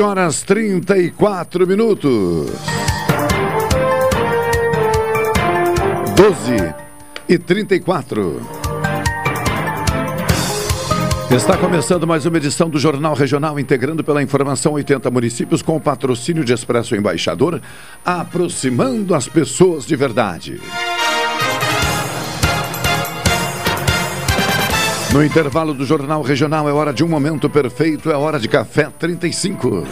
Doze horas trinta e quatro minutos. Doze e trinta e quatro. Está começando mais uma edição do Jornal Regional, integrando pela informação 80 municípios com o patrocínio de Expresso Embaixador, aproximando as pessoas de verdade. No intervalo do Jornal Regional é hora de um momento perfeito, é hora de café 35.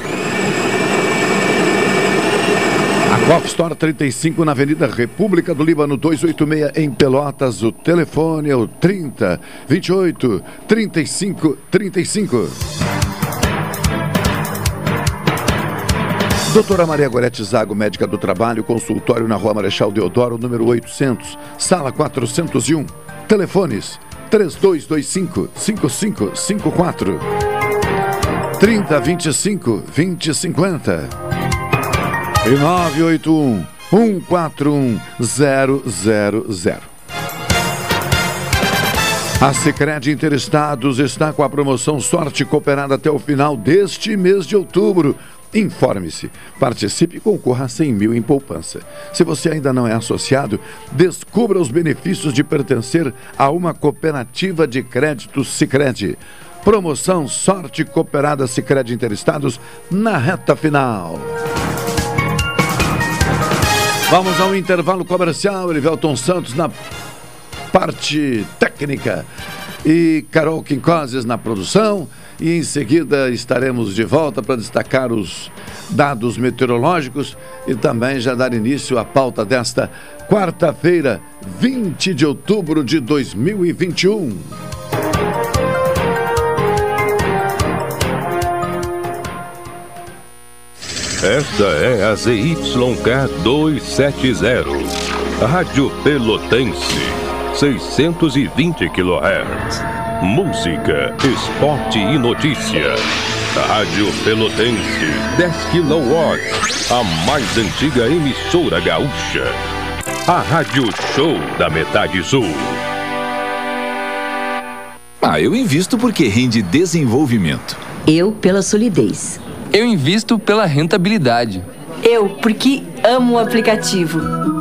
A Coff Store 35 na Avenida República do Líbano 286 em Pelotas. O telefone é o 30 28 35 35. Doutora Maria Gorete Zago, médica do trabalho, consultório na Rua Marechal Deodoro, número 800, sala 401. Telefones 3225 5554 3025 2050 e 981 141 000. A Sicredi Interestados está com a promoção Sorte Cooperada até o final deste mês de outubro. Informe-se, participe e concorra a 100 mil em poupança. Se você ainda não é associado, descubra os benefícios de pertencer a uma cooperativa de crédito Sicredi. Promoção Sorte Cooperada Sicredi Interestados na reta final. Vamos ao intervalo comercial, Elivelton Santos na parte técnica e Carol Quincoses na produção. E em seguida estaremos de volta para destacar os dados meteorológicos e também já dar início à pauta desta quarta-feira, 20 de outubro de 2021. Esta é a ZYK 270, Rádio Pelotense, 620 kHz. Música, esporte e notícia. Rádio Pelotense, 10 kW, a mais antiga emissora gaúcha. A Rádio Show da Metade Sul. Ah, eu invisto porque rende desenvolvimento. Eu pela solidez. Eu invisto pela rentabilidade. Eu porque amo o aplicativo.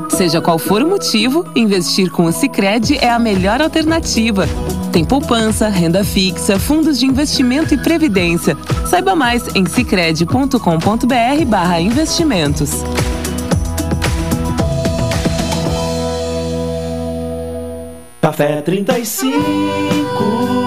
Seja qual for o motivo, investir com o Sicredi é a melhor alternativa. Tem poupança, renda fixa, fundos de investimento e previdência. Saiba mais em sicredi.com.br/barra investimentos. Café 35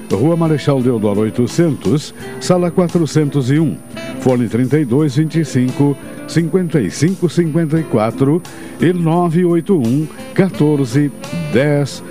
Rua Marechal Deodoro 800, sala 401, fone 3225 5554 e 981 14 10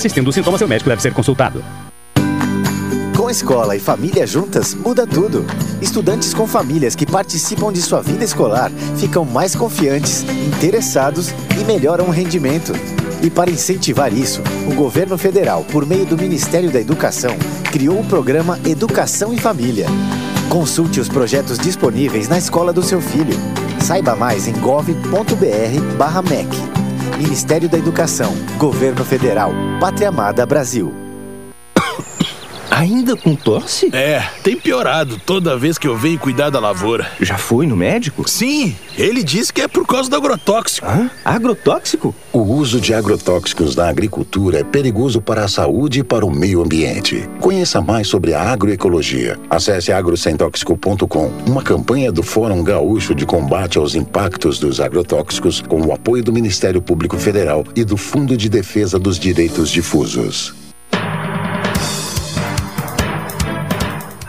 Persistindo os sintomas, seu médico deve ser consultado. Com escola e família juntas, muda tudo. Estudantes com famílias que participam de sua vida escolar ficam mais confiantes, interessados e melhoram o rendimento. E para incentivar isso, o governo federal, por meio do Ministério da Educação, criou o programa Educação e Família. Consulte os projetos disponíveis na escola do seu filho. Saiba mais em gov.br/mec. Ministério da Educação, Governo Federal, Pátria Amada Brasil. Ainda com tosse? É, tem piorado toda vez que eu venho cuidar da lavoura. Já foi no médico? Sim, ele disse que é por causa do agrotóxico. Hã? Agrotóxico? O uso de agrotóxicos na agricultura é perigoso para a saúde e para o meio ambiente. Conheça mais sobre a agroecologia. Acesse agrosemtóxico.com, uma campanha do Fórum Gaúcho de Combate aos Impactos dos Agrotóxicos com o apoio do Ministério Público Federal e do Fundo de Defesa dos Direitos Difusos.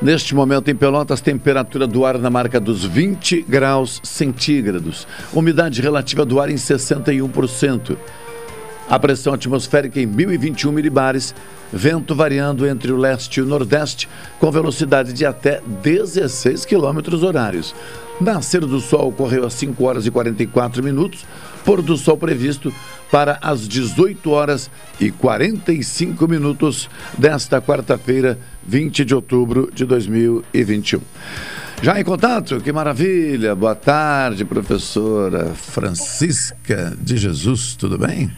Neste momento, em Pelotas, temperatura do ar na marca dos 20 graus centígrados. Umidade relativa do ar em 61%. A pressão atmosférica em 1021 milibares. Vento variando entre o leste e o nordeste, com velocidade de até 16 quilômetros horários. Nascer do sol ocorreu às 5 horas e 44 minutos. Pôr do sol previsto para as 18 horas e 45 minutos desta quarta-feira, 20 de outubro de 2021. Já em contato? Que maravilha! Boa tarde, professora Francisca de Jesus, tudo bem?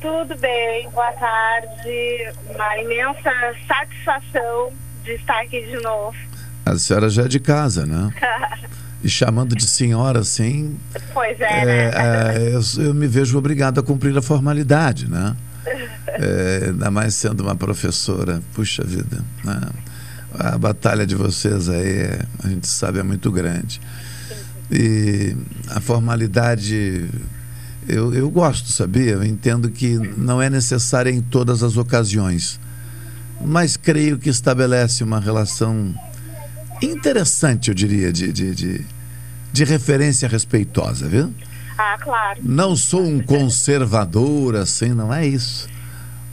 Tudo bem, boa tarde. Uma imensa satisfação de estar aqui de novo. A senhora já é de casa, né? e chamando de senhora assim. Pois é, né? É, eu, eu, me vejo obrigado a cumprir a formalidade, né? É, ainda mais sendo uma professora, puxa vida, né? A batalha de vocês aí, a gente sabe, é muito grande. E a formalidade, eu, eu gosto, sabia? Eu entendo que não é necessária em todas as ocasiões, mas creio que estabelece uma relação interessante, eu diria, de, de, de, de referência respeitosa, viu? Ah, claro. Não sou um conservador assim, não é isso.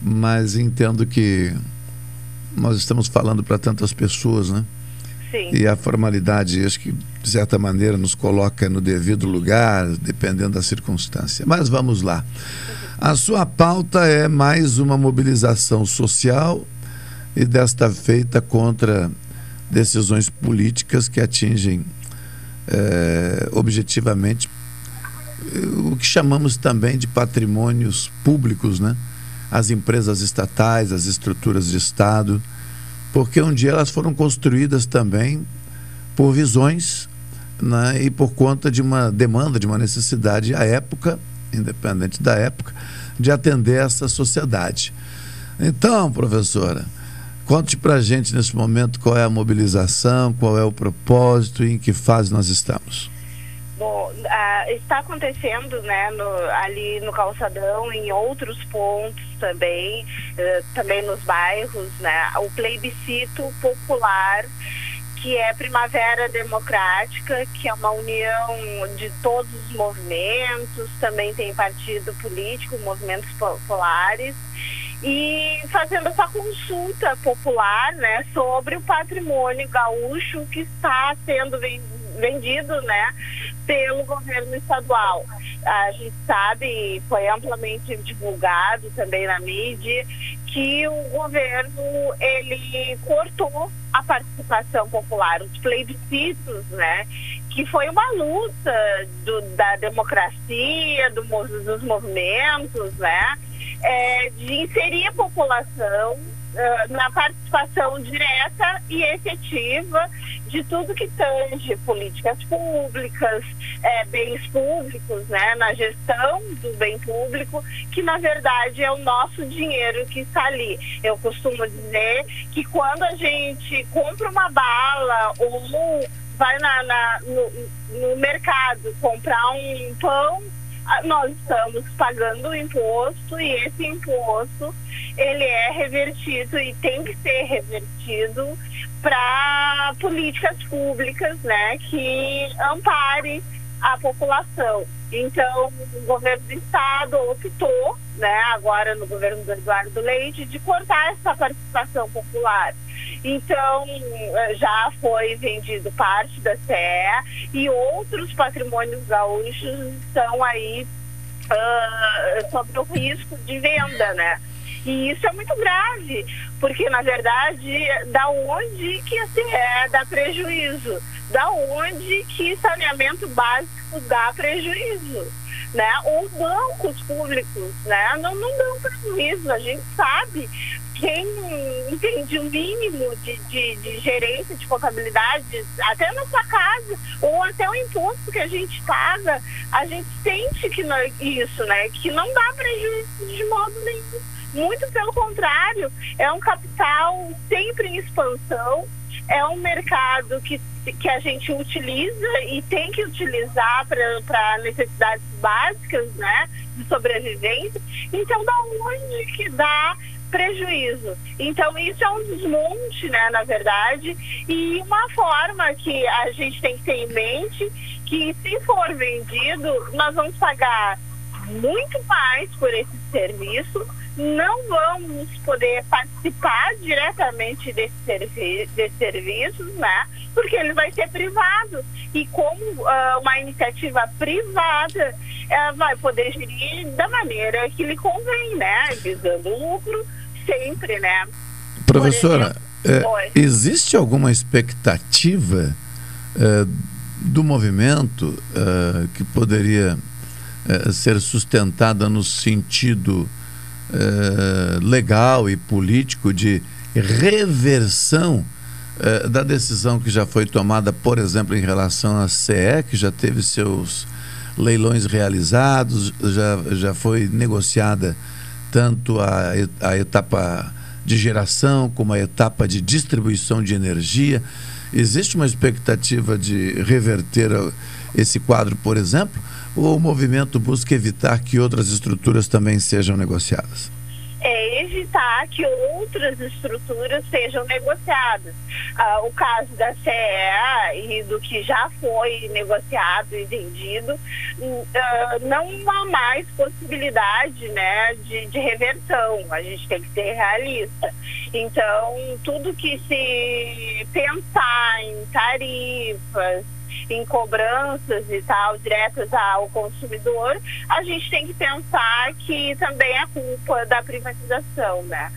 Mas entendo que nós estamos falando para tantas pessoas, né? Sim. E a formalidade, acho que de certa maneira nos coloca no devido lugar, dependendo da circunstância. Mas vamos lá. A sua pauta é mais uma mobilização social e desta feita contra decisões políticas que atingem é, objetivamente o que chamamos também de patrimônios públicos, né? As empresas estatais, as estruturas de Estado, porque um dia elas foram construídas também por visões né? e por conta de uma demanda, de uma necessidade à época, independente da época, de atender essa sociedade. Então, professora, Conte para gente nesse momento qual é a mobilização, qual é o propósito e em que fase nós estamos. Bom, ah, está acontecendo né, no- ali no calçadão, em outros pontos também, eh, também nos bairros, né, o plebiscito popular que é Primavera Democrática, que é uma união de todos os movimentos, também tem partido político, movimentos populares, e fazendo essa consulta popular né, sobre o patrimônio gaúcho que está sendo ven- vendido né, pelo governo estadual. A gente sabe, foi amplamente divulgado também na mídia, que o governo ele cortou a participação popular, os plebiscitos, né? Que foi uma luta do- da democracia, do dos movimentos, né? é, de inserir a população ah, na participação direta e efetiva de tudo que tange políticas públicas, eh, bens públicos, né, na gestão do bem público, que na verdade é o nosso dinheiro que está ali. Eu costumo dizer que quando a gente compra uma bala ou vai na, na- no, no mercado comprar um pão, nós estamos pagando imposto e esse imposto ele é revertido e tem que ser revertido para políticas públicas, né, que ampare a população. Então, o governo do estado optou, né, agora no governo do Eduardo Leite, de cortar essa participação popular. Então, eh, já foi vendido parte da CE e outros patrimônios gaúchos estão aí ah, sobre o risco de venda, né? E isso é muito grave, porque na verdade, da onde que a CE dá prejuízo? Da onde que saneamento básico dá prejuízo? Né? Ou bancos públicos, né? Não, não dão prejuízo, a gente sabe. Quem entende o mínimo de, de, de gerência de contabilidade, até na sua casa, ou até o imposto que a gente paga, a gente sente que não, isso, né? Que não dá prejuízo de modo nenhum. Muito pelo contrário, é um capital sempre em expansão, é um mercado que, que a gente utiliza e tem que utilizar para necessidades básicas, né, de sobrevivência. Então, da onde que dá prejuízo? Então, isso é um desmonte, né, na verdade, e uma forma que a gente tem que ter em mente que se for vendido, nós vamos pagar muito mais por esse serviço, não vamos poder participar diretamente desse, servi desse serviço, né? Porque ele vai ser privado. E como ah, uma iniciativa privada, ela vai poder gerir da maneira que lhe convém, né? Visando lucro sempre, né? Professora, é, Oi. existe alguma expectativa é, do movimento é, que poderia é, ser sustentada no sentido é, legal e político de reversão é, da decisão que já foi tomada, por exemplo, em relação à CE, que já teve seus leilões realizados, já, já foi negociada tanto a, a etapa de geração como a etapa de distribuição de energia. Existe uma expectativa de reverter esse quadro, por exemplo, ou o movimento busca evitar que outras estruturas também sejam negociadas? é evitar que outras estruturas sejam negociadas. Ah, o caso da CE e do que já foi negociado e vendido, hum, ah, não há mais possibilidade né, de, de reversão. A gente tem que ser realista. Então, tudo que se pensar em tarifas, em cobranças e tal, diretas ao consumidor, a gente tem que pensar que também é culpa da privatização, né?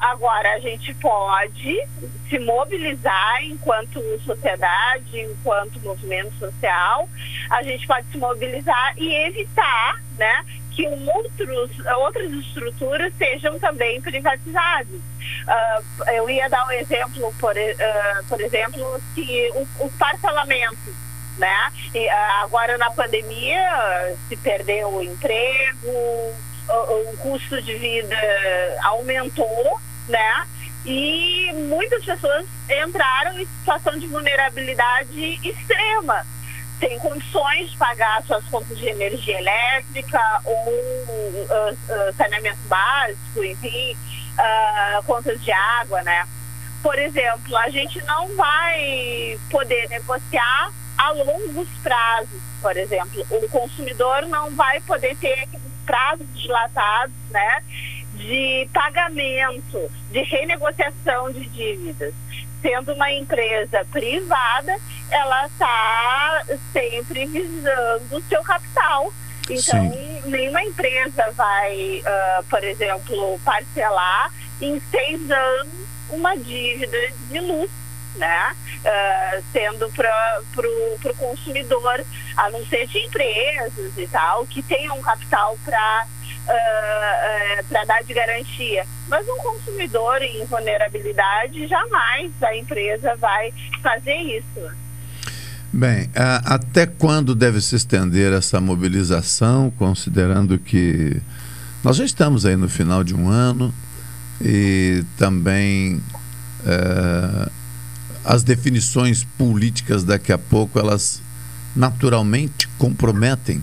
Agora, a gente pode se mobilizar enquanto sociedade, enquanto movimento social, a gente pode se mobilizar e evitar, né, que outros, outras estruturas sejam também privatizadas. Ah, eu ia dar um exemplo, por, ah, por exemplo, que os parcelamentos, né? E, ah, agora na pandemia se perdeu o emprego, o, o custo de vida aumentou, né? E muitas pessoas entraram em situação de vulnerabilidade extrema. Tem condições de pagar suas contas de energia elétrica ou uh, uh, saneamento básico, enfim, uh, contas de água, né? Por exemplo, a gente não vai poder negociar a longos prazos, por exemplo. O consumidor não vai poder ter prazos dilatados, né? De pagamento, de renegociação de dívidas sendo uma empresa privada, ela está sempre visando o seu capital. Então, Sim. nenhuma empresa vai, uh, por exemplo, parcelar em seis anos uma dívida de luz, né? Uh, sendo para o consumidor, a não ser de empresas e tal, que tenham capital para uh, uh, para dar de garantia. Mas um consumidor em vulnerabilidade, jamais a empresa vai fazer isso. Bem, até quando deve se estender essa mobilização, considerando que nós já estamos aí no final de um ano e também uh, as definições políticas daqui a pouco elas naturalmente comprometem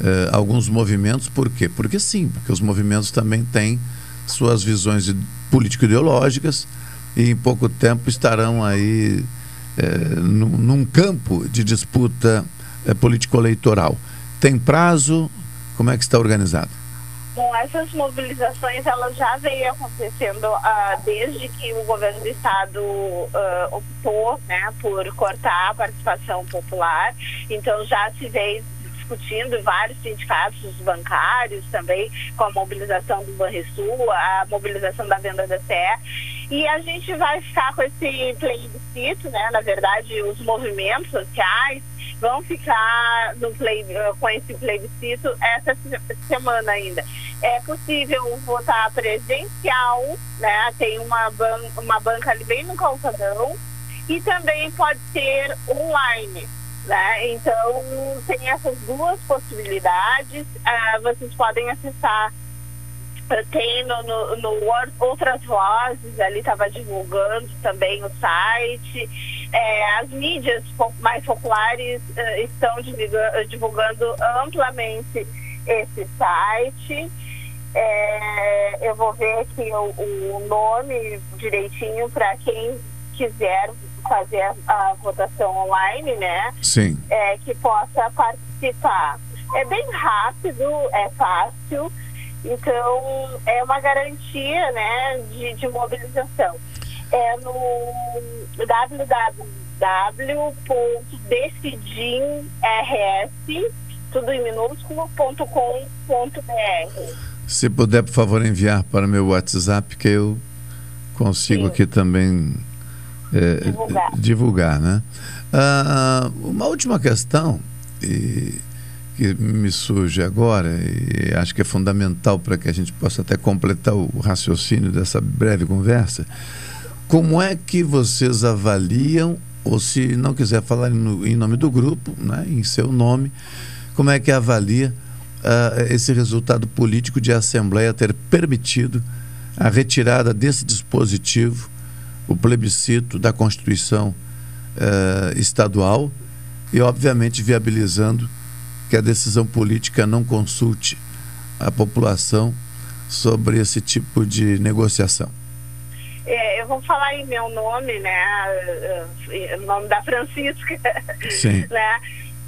uh, alguns movimentos, por quê? Porque sim, porque os movimentos também têm suas visões político-ideológicas e em pouco tempo estarão aí uh, num, num, campo de disputa uh, político-eleitoral. Tem prazo? Como é que está organizado? Bom, essas mobilizações elas já vêm acontecendo uh, desde que o governo do estado uh, optou né, por cortar a participação popular. Então já se veio discutindo vários sindicatos bancários também, com a mobilização do Banrisul, a mobilização da venda da CE. E a gente vai ficar com esse plebiscito, né? Na verdade, os movimentos sociais vão ficar no play, com esse plebiscito essa semana ainda. É possível votar presencial, né? Tem uma, ban uma banca ali bem no calçadão e também pode ser online. Né? Então, tem essas duas possibilidades. Uh, vocês podem acessar, uh, tem no, no, no Outras Vozes, ali estava divulgando também o site. É, as mídias mais populares uh, estão divulgando amplamente esse site. É, eu vou ver aqui o, o nome direitinho para quem quiser fazer a, a, votação online, né? Sim. É, que possa participar. É bem rápido, é fácil, então é uma garantia, né, de, de mobilização. É no www.decidimrs, tudo em minúsculo.com.br. Se puder, por favor, enviar para o meu WhatsApp, que eu consigo Sim. aqui também é, divulgar. divulgar. né? Ah, uma última questão e, que me surge agora e acho que é fundamental para que a gente possa até completar o raciocínio dessa breve conversa. Como é que vocês avaliam, ou se não quiser falar no, em nome do grupo, né, em seu nome, como é que avalia uh, esse resultado político de a Assembleia ter permitido a retirada desse dispositivo o plebiscito da Constituição eh, estadual e, obviamente, viabilizando que a decisão política não consulte a população sobre esse tipo de negociação. É, eu vou falar em meu nome, né? O nome da Francisca. Sim. né?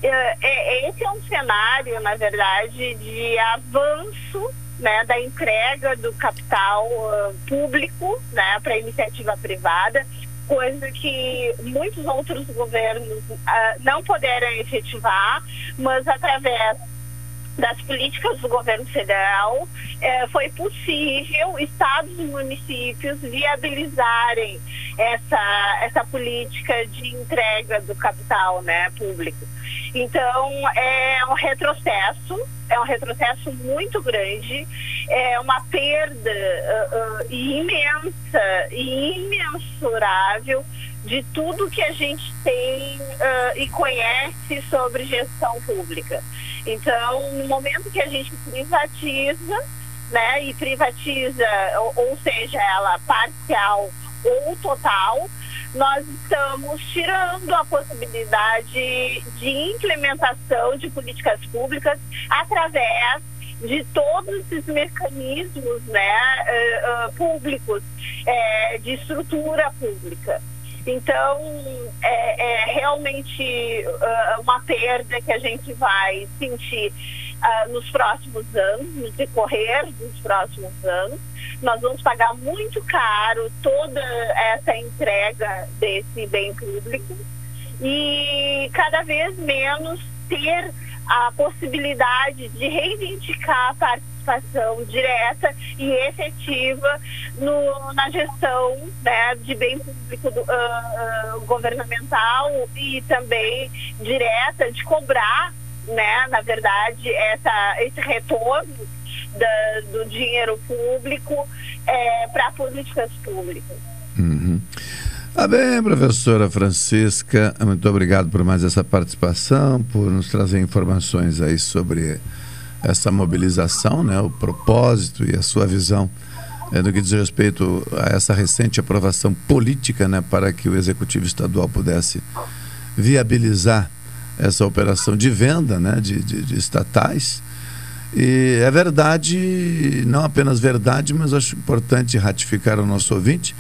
É, é, esse é um cenário, na verdade, de avanço né, da entrega do capital uh, público né, para iniciativa privada, coisa que muitos outros governos uh, não puderam efetivar, mas através das políticas do governo federal, eh, foi possível estados e municípios viabilizarem essa, essa política de entrega do capital né, público. Então, é um retrocesso, é um retrocesso muito grande, é uma perda uh, uh, imensa e imensurável de tudo que a gente tem uh, e conhece sobre gestão pública. Então, no momento que a gente privatiza, né, e privatiza, ou, ou seja, ela parcial ou total, nós estamos tirando a possibilidade de implementação de políticas públicas através de todos esses mecanismos né, uh, uh, públicos, é, de estrutura pública. Então, é, é realmente uma perda que a gente vai sentir nos próximos anos, no decorrer dos próximos anos. Nós vamos pagar muito caro toda essa entrega desse bem público e cada vez menos ter a possibilidade de reivindicar a participação direta e efetiva no, na gestão né, de bem público do, uh, uh, governamental e também direta de cobrar, né, na verdade, essa, esse retorno da, do dinheiro público é, para políticas públicas. Uhum. Tá bem, professora Francisca, muito obrigado por mais essa participação, por nos trazer informações aí sobre essa mobilização, né, o propósito e a sua visão é, no que diz respeito a essa recente aprovação política, né, para que o executivo estadual pudesse viabilizar essa operação de venda, né, de, de, de estatais. E é verdade, não apenas verdade, mas acho importante ratificar ao nosso ouvinte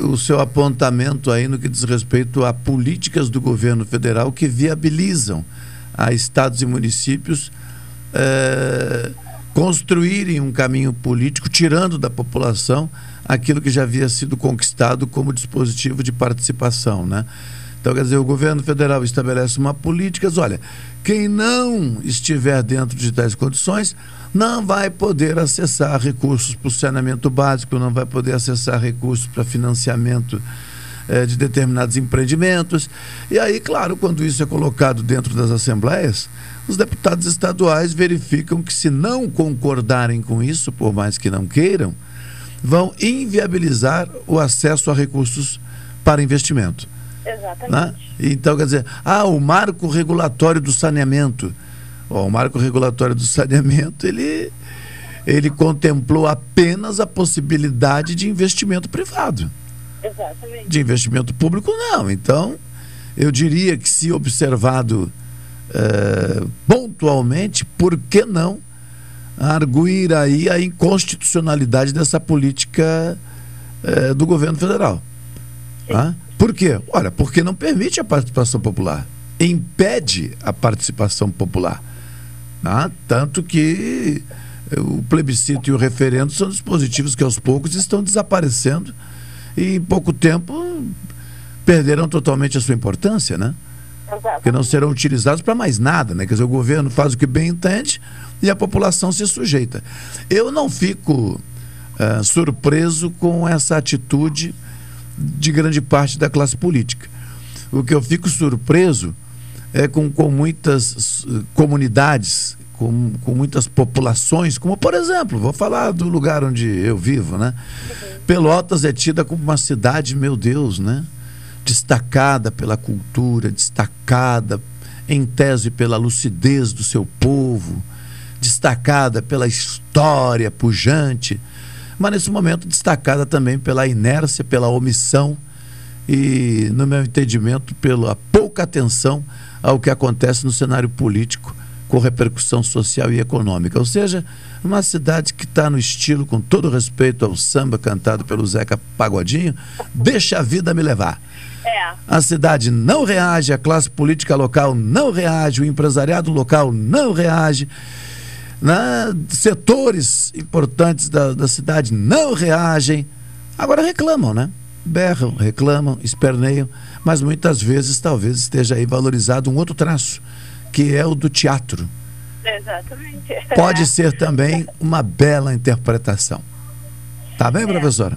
o seu apontamento aí no que diz respeito a políticas do governo federal que viabilizam a estados e municípios é, construírem um caminho político, tirando da população aquilo que já havia sido conquistado como dispositivo de participação, né? Então, quer dizer, o governo federal estabelece uma política, olha, quem não estiver dentro de tais condições não vai poder acessar recursos para o saneamento básico, não vai poder acessar recursos para financiamento eh, de determinados empreendimentos. E aí, claro, quando isso é colocado dentro das assembleias, os deputados estaduais verificam que, se não concordarem com isso, por mais que não queiram, vão inviabilizar o acesso a recursos para investimento. Exatamente. Né? Então, quer dizer, ah, o marco regulatório do saneamento. o marco regulatório do saneamento, ele, ele contemplou apenas a possibilidade de investimento privado. Exatamente. De investimento público, não. Então, eu diria que se observado é, pontualmente, por que não arguir aí a inconstitucionalidade dessa política é, do governo federal? Ah? Por quê? Olha, porque não permite a participação popular, impede a participação popular. Né? Tanto que o plebiscito e o referendo são dispositivos que aos poucos estão desaparecendo e em pouco tempo perderão totalmente a sua importância, né? Porque não serão utilizados para mais nada, né? Quer dizer, o governo faz o que bem entende e a população se sujeita. Eu não fico uh, surpreso com essa atitude de grande parte da classe política. O que eu fico surpreso é com, com muitas eh, comunidades, com, com muitas populações, como por exemplo, vou falar do lugar onde eu vivo, né? Pelotas é tida como uma cidade, meu Deus, né? Destacada pela cultura, destacada em tese pela lucidez do seu povo, destacada pela história pujante mas nesse momento destacada também pela inércia, pela omissão e, no meu entendimento, pela pouca atenção ao que acontece no cenário político com repercussão social e econômica. Ou seja, uma cidade que está no estilo, com todo respeito ao samba cantado pelo Zeca Pagodinho, deixa a vida me levar. É. A cidade não reage, a classe política local não reage, o empresariado local não reage né? setores importantes da, da cidade não reagem. Agora reclamam, né? Berram, reclamam, esperneiam, mas muitas vezes talvez esteja aí valorizado um outro traço, que é o do teatro. Exatamente. Pode ser também uma bela interpretação. Tá bem, é. professora?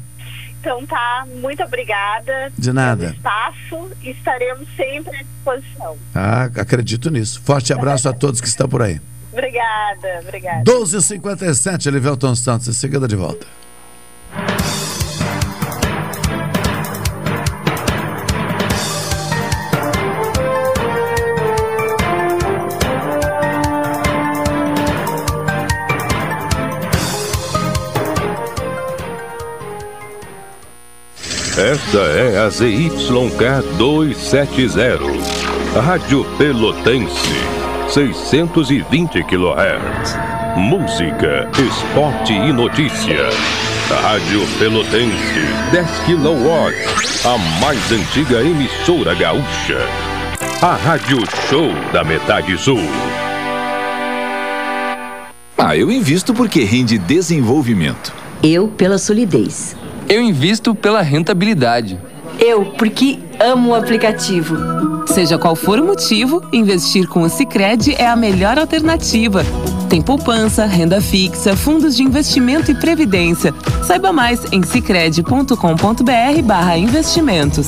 Então tá, muito obrigada. De nada. Pelo espaço, estaremos sempre à disposição. Ah, acredito nisso. Forte abraço a todos que estão por aí. Obrigada, obrigada. 12h57, Elivelton Santos, em seguida de volta. Esta é a ZYK 270, Rádio Pelotense, 620 kHz. Música, esporte e notícia. Rádio Pelotense, 10 kW, a mais antiga emissora gaúcha. A Rádio Show da Metade Sul. Ah, eu invisto porque rende desenvolvimento. Eu pela solidez. Eu invisto pela rentabilidade. Eu porque amo o aplicativo. Seja qual for o motivo, investir com o Sicredi é a melhor alternativa. Tem poupança, renda fixa, fundos de investimento e previdência. Saiba mais em sicredi.com.br/investimentos.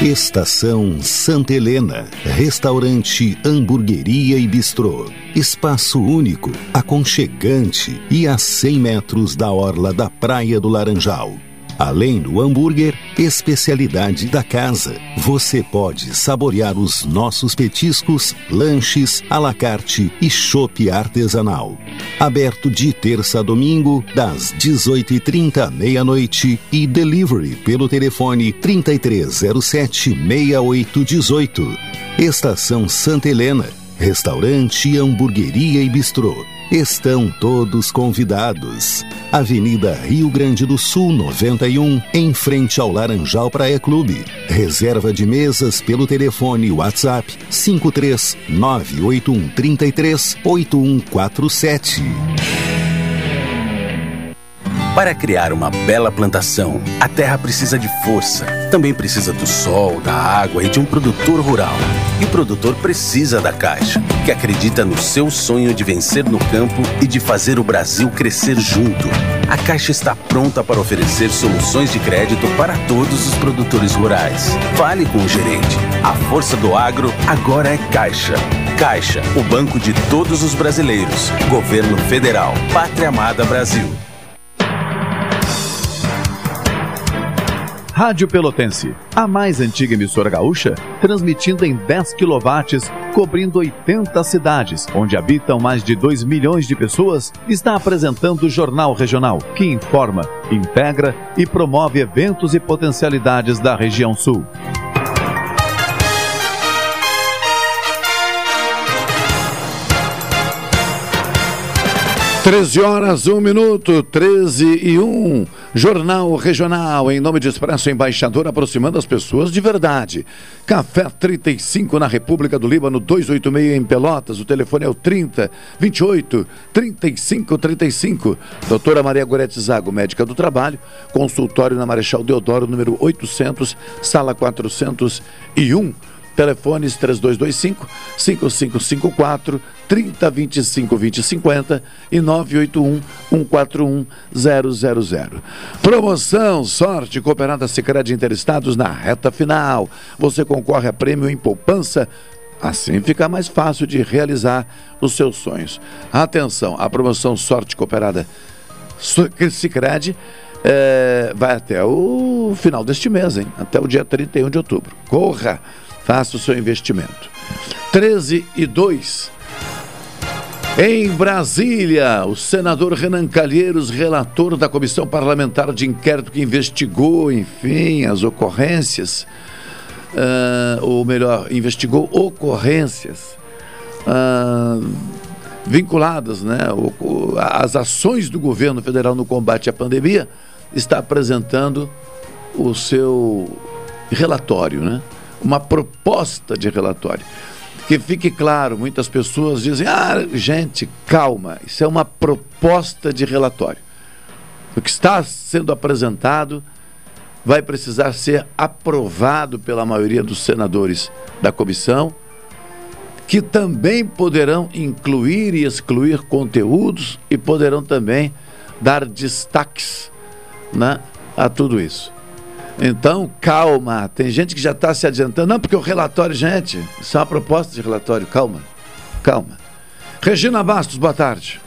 Estação Santa Helena, restaurante, hamburgueria e bistrô. Espaço único, aconchegante e a 100 metros da orla da Praia do Laranjal. Além do hambúrguer, especialidade da casa. Você pode saborear os nossos petiscos, lanches, à la carte e chopp artesanal. Aberto de terça a domingo, das 18h30 à meia-noite e delivery pelo telefone 3307-6818. Estação Santa Helena, restaurante, hamburgueria e bistrô. Estão todos convidados. Avenida Rio Grande do Sul 91, em frente ao Laranjal Praia Clube. Reserva de mesas pelo telefone WhatsApp 53981338147. Para criar uma bela plantação, a terra precisa de força. Também precisa do sol, da água e de um produtor rural. E o produtor precisa da Caixa, que acredita no seu sonho de vencer no campo e de fazer o Brasil crescer junto. A Caixa está pronta para oferecer soluções de crédito para todos os produtores rurais. Fale com o gerente. A força do agro agora é Caixa. Caixa, o banco de todos os brasileiros. Governo Federal. Pátria Amada Brasil. Rádio Pelotense, a mais antiga emissora gaúcha, transmitindo em 10 kW, cobrindo 80 cidades, onde habitam mais de 2 milhões de pessoas, está apresentando o Jornal Regional, que informa, integra e promove eventos e potencialidades da região sul. 13 horas, 1 minuto, 13 e 1. Jornal Regional, em nome de Expresso Embaixador, aproximando as pessoas de verdade. Café 35 na República do Líbano, 286 em Pelotas. O telefone é o 30 28 35 35. Doutora Maria Gorete Zago, médica do trabalho. Consultório na Marechal Deodoro, número 800, sala 401. Telefones 3225 5554 3025 2050 e 981 141 000. Promoção Sorte Cooperada Secreta Interestados na reta final. Você concorre a prêmio em poupança Assim fica mais fácil de realizar os seus sonhos. Atenção, a promoção Sorte Cooperada Sicredi é, vai até o final deste mês, hein? Até o dia 31 de outubro. Corra! Faça o seu investimento. 13 e 2. Em Brasília, o senador Renan Calheiros, relator da comissão parlamentar de inquérito que investigou, enfim, as ocorrências, uh, ou melhor, investigou ocorrências uh, vinculadas né, às ações do governo federal no combate à pandemia, está apresentando o seu relatório, né? Uma proposta de relatório. Que fique claro, muitas pessoas dizem: ah, gente, calma, isso é uma proposta de relatório. O que está sendo apresentado vai precisar ser aprovado pela maioria dos senadores da comissão, que também poderão incluir e excluir conteúdos e poderão também dar destaques né, a tudo isso. Então, calma. Tem gente que já está se adiantando. Não, porque o relatório, gente, isso é uma proposta de relatório. Calma, calma. Regina Bastos, boa tarde.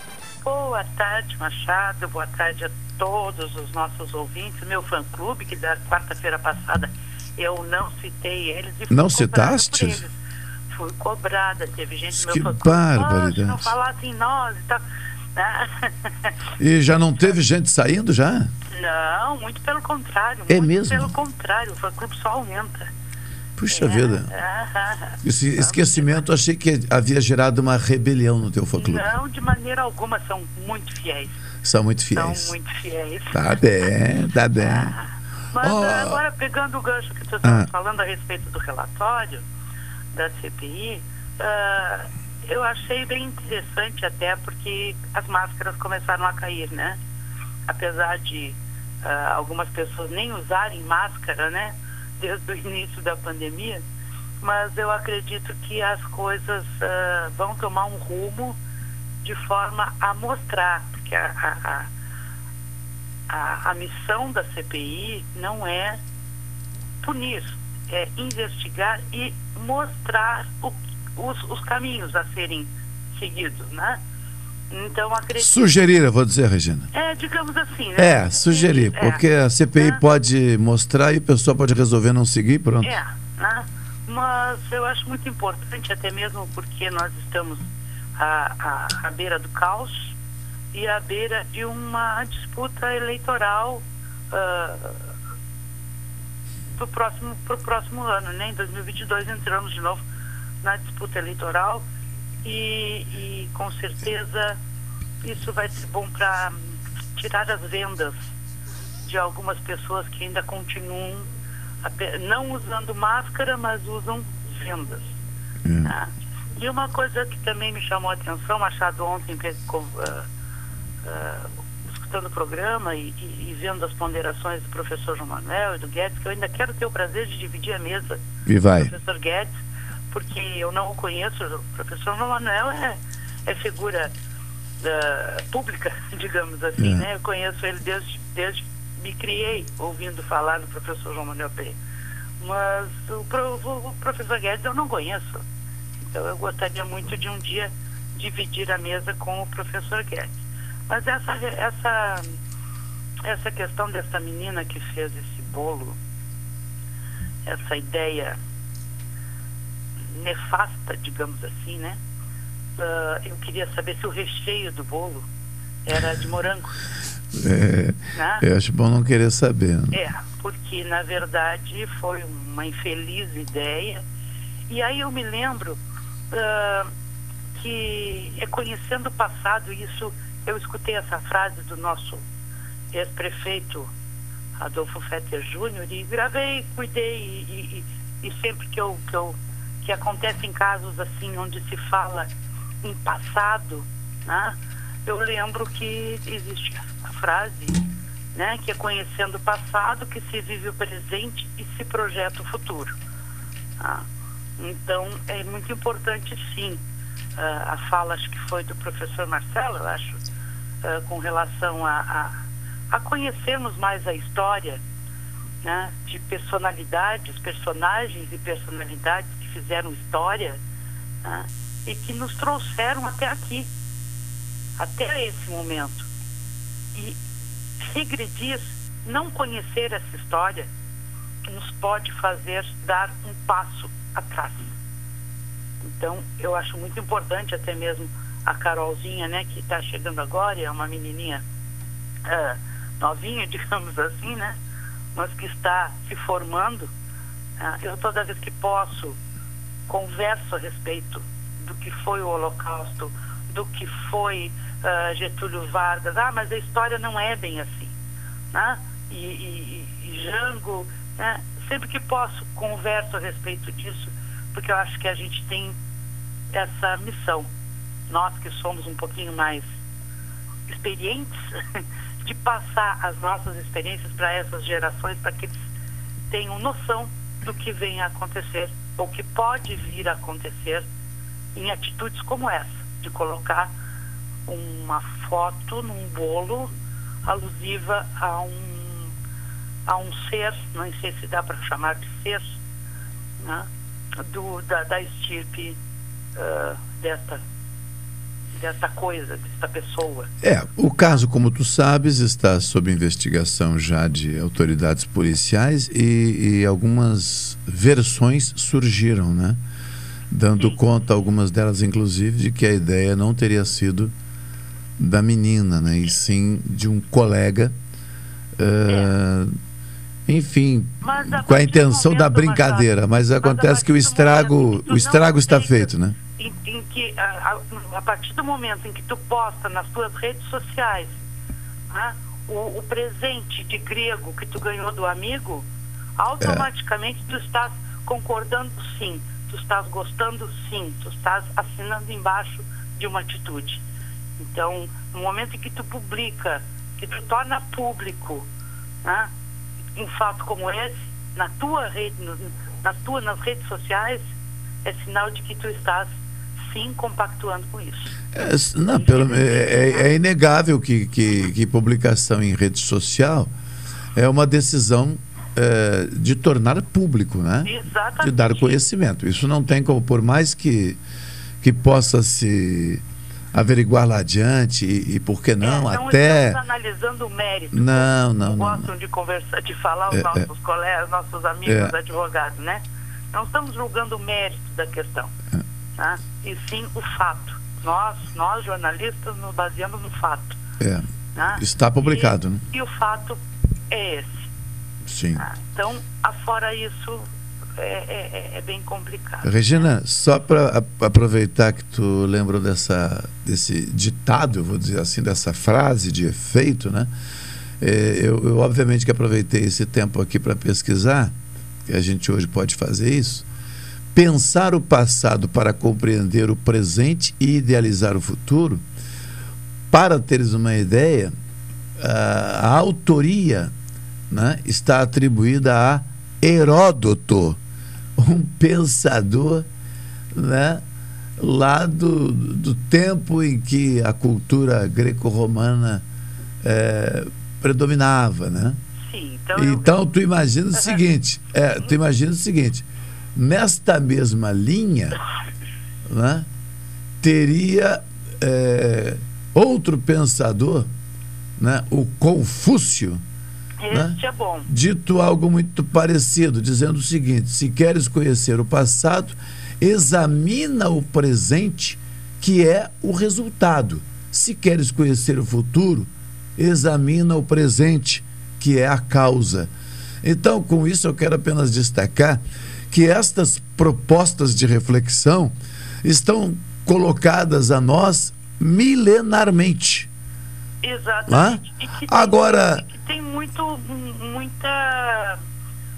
Boa tarde, Machado. Boa tarde a todos os nossos ouvintes. Meu fã-clube, que da quarta-feira passada eu não citei eles. E não citaste? Eles. Fui cobrada. Teve gente que meu fã-clube. Não falassem nós e tal. E já não teve gente saindo já? Não, muito pelo contrário. É muito mesmo? Pelo contrário, o fã-clube só aumenta. Puxa é, vida. Esse esquecimento achei que havia gerado uma rebelião no teu fã-clube. Não, de maneira alguma, são muito fiéis. São muito fiéis. São muito fiéis. Tá bem, tá bem. Ah, mas oh. agora, pegando o gancho que tu estava ah. falando a respeito do relatório da CPI, uh, ah, eu achei bem interessante até porque as máscaras começaram a cair, né? Apesar de uh, algumas pessoas nem usarem máscara, né? Desde o início da pandemia, mas eu acredito que as coisas uh, vão tomar um rumo de forma a mostrar, porque a, a, a, a missão da CPI não é punir, é investigar e mostrar o os, os caminhos a serem seguidos, né? Então, acredito... Sugerir, eu vou dizer, Regina. É, digamos assim, né? É, sugerir, é. porque a CPI é. pode mostrar e o pessoal pode resolver não seguir, pronto. É, né? Mas eu acho muito importante, até mesmo porque nós estamos à, à, à beira do caos e à beira de uma disputa eleitoral uh, para o próximo, pro próximo ano, né? Em 2022 entramos de novo na disputa eleitoral e, e com certeza isso vai ser bom para tirar as vendas de algumas pessoas que ainda continuam não usando máscara, mas usam vendas. Hum. Né? E uma coisa que também me chamou a atenção, Machado ontem, uh, uh, escutando o programa e, e, e, vendo as ponderações do professor João Manuel e do Guedes, que eu ainda quero ter o prazer de dividir a mesa e vai. com o professor Guedes, porque eu não o conheço. O professor Manuel é, é figura pública, digamos assim, é. né? Eu conheço ele desde, desde me criei ouvindo falar do professor João Manuel P. Mas o, o, professor Guedes eu não conheço. Então eu gostaria muito de um dia dividir a mesa com o professor Guedes. Mas essa, essa, essa questão dessa menina que fez esse bolo, essa ideia nefasta, digamos assim, né? Uh, eu queria saber se o recheio do bolo era de morango. É, né? Eu acho bom não querer saber. Né? É, porque na verdade foi uma infeliz ideia. E aí eu me lembro uh, que é conhecendo o passado, isso eu escutei essa frase do nosso ex-prefeito Adolfo Fetter Júnior e gravei, cuidei e, e, e sempre que eu, que eu que acontecem casos assim onde se fala em passado, né? Eu lembro que existe a frase, né, que é conhecendo o passado que se vive o presente e se projeta o futuro. Tá? Então é muito importante sim uh, a fala acho que foi do professor Marcelo, eu acho, uh, com relação a, a, a conhecermos mais a história né, de personalidades, personagens e personalidades fizeram história né, e que nos trouxeram até aqui, até esse momento. E regredir, não conhecer essa história, nos pode fazer dar um passo atrás. Então, eu acho muito importante até mesmo a Carolzinha, né, que está chegando agora, é uma menininha ah, novinha, digamos assim, né, mas que está se formando. Ah, eu toda vez que posso converso a respeito do que foi o Holocausto, do que foi ah, Getúlio Vargas. Ah, mas a história não é bem assim, né? E, e, e Jango, né? sempre que posso converso a respeito disso, porque eu acho que a gente tem essa missão nós que somos um pouquinho mais experientes, de passar as nossas experiências para essas gerações, para que eles tenham noção do que vem a acontecer, ou que pode vir a acontecer em atitudes como essa, de colocar uma foto num bolo alusiva a um, a um ser, não sei se dá para chamar de ser, né, do, da, da estirpe uh, desta dessa coisa, dessa pessoa. É, o caso, como tu sabes, está sob investigação já de autoridades policiais e, e algumas versões surgiram, né? Dando Sim. conta, algumas delas inclusive, de que a ideia não teria sido da menina, né? E sim de um colega. Uh, é. Enfim, com a intenção da brincadeira, mas acontece que o estrago, o estrago está feito, né? Em, em que a, a, a, partir do momento em que tu posta nas tuas redes sociais né, o, o, presente de grego que tu ganhou do amigo, automaticamente é. tu estás concordando sim, tu estás gostando sim, tu estás assinando embaixo de uma atitude. Então, no momento em que tu publica, que tu torna público né, um fato como esse, na tua rede, na tua, nas redes sociais, é sinal de que tu estás sim compactuando com isso. É, não, pelo, é, é, é inegável que, que, que, publicação em rede social é uma decisão é, de tornar público, né? Exatamente. De dar conhecimento. Isso não tem como, por mais que, que possa se averiguar lá adiante e, e por que não, é, não até estamos analisando o mérito não não não gostam não. de conversar de falar os é, nossos é, colegas nossos amigos é. advogados né não estamos julgando o mérito da questão tá? e sim o fato. Nós, nós jornalistas, nos baseamos no fato. É. Tá? Está publicado, e, né? E o fato é esse. Sim. Tá? Então, afora isso, é, é, é, bem complicado. Regina, né? só para aproveitar que tu lembrou dessa, desse ditado, vou dizer assim, dessa frase de efeito, né? É, eu, eu, obviamente que aproveitei esse tempo aqui para pesquisar, que a gente hoje pode fazer isso, pensar o passado para compreender o presente e idealizar o futuro, para teres uma ideia, a, autoria né, está atribuída a Heródoto, um pensador né, lá do, do tempo em que a cultura greco-romana é, predominava, né? Sim, então, então eu... tu imagina o seguinte, é, tu imagina o seguinte, nesta mesma linha, né, teria é, outro pensador, né, o Confúcio, né, é bom. dito algo muito parecido, dizendo o seguinte: se queres conhecer o passado, examina o presente, que é o resultado. Se queres conhecer o futuro, examina o presente, que é a causa. Então, com isso, eu quero apenas destacar que estas propostas de reflexão estão colocadas a nós milenarmente. Exatamente. É? agora. Que tem muito, muita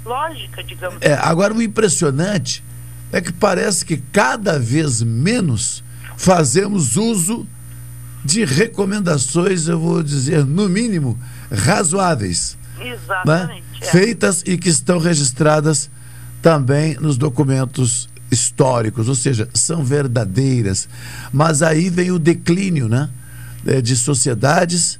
lógica, digamos. É, agora o impressionante é que parece que cada vez menos fazemos uso de recomendações, eu vou dizer, no mínimo, razoáveis. Né? Exatamente. Né? É. Feitas e que estão registradas também nos documentos históricos, ou seja, são verdadeiras. Mas aí vem o declínio né, é, de sociedades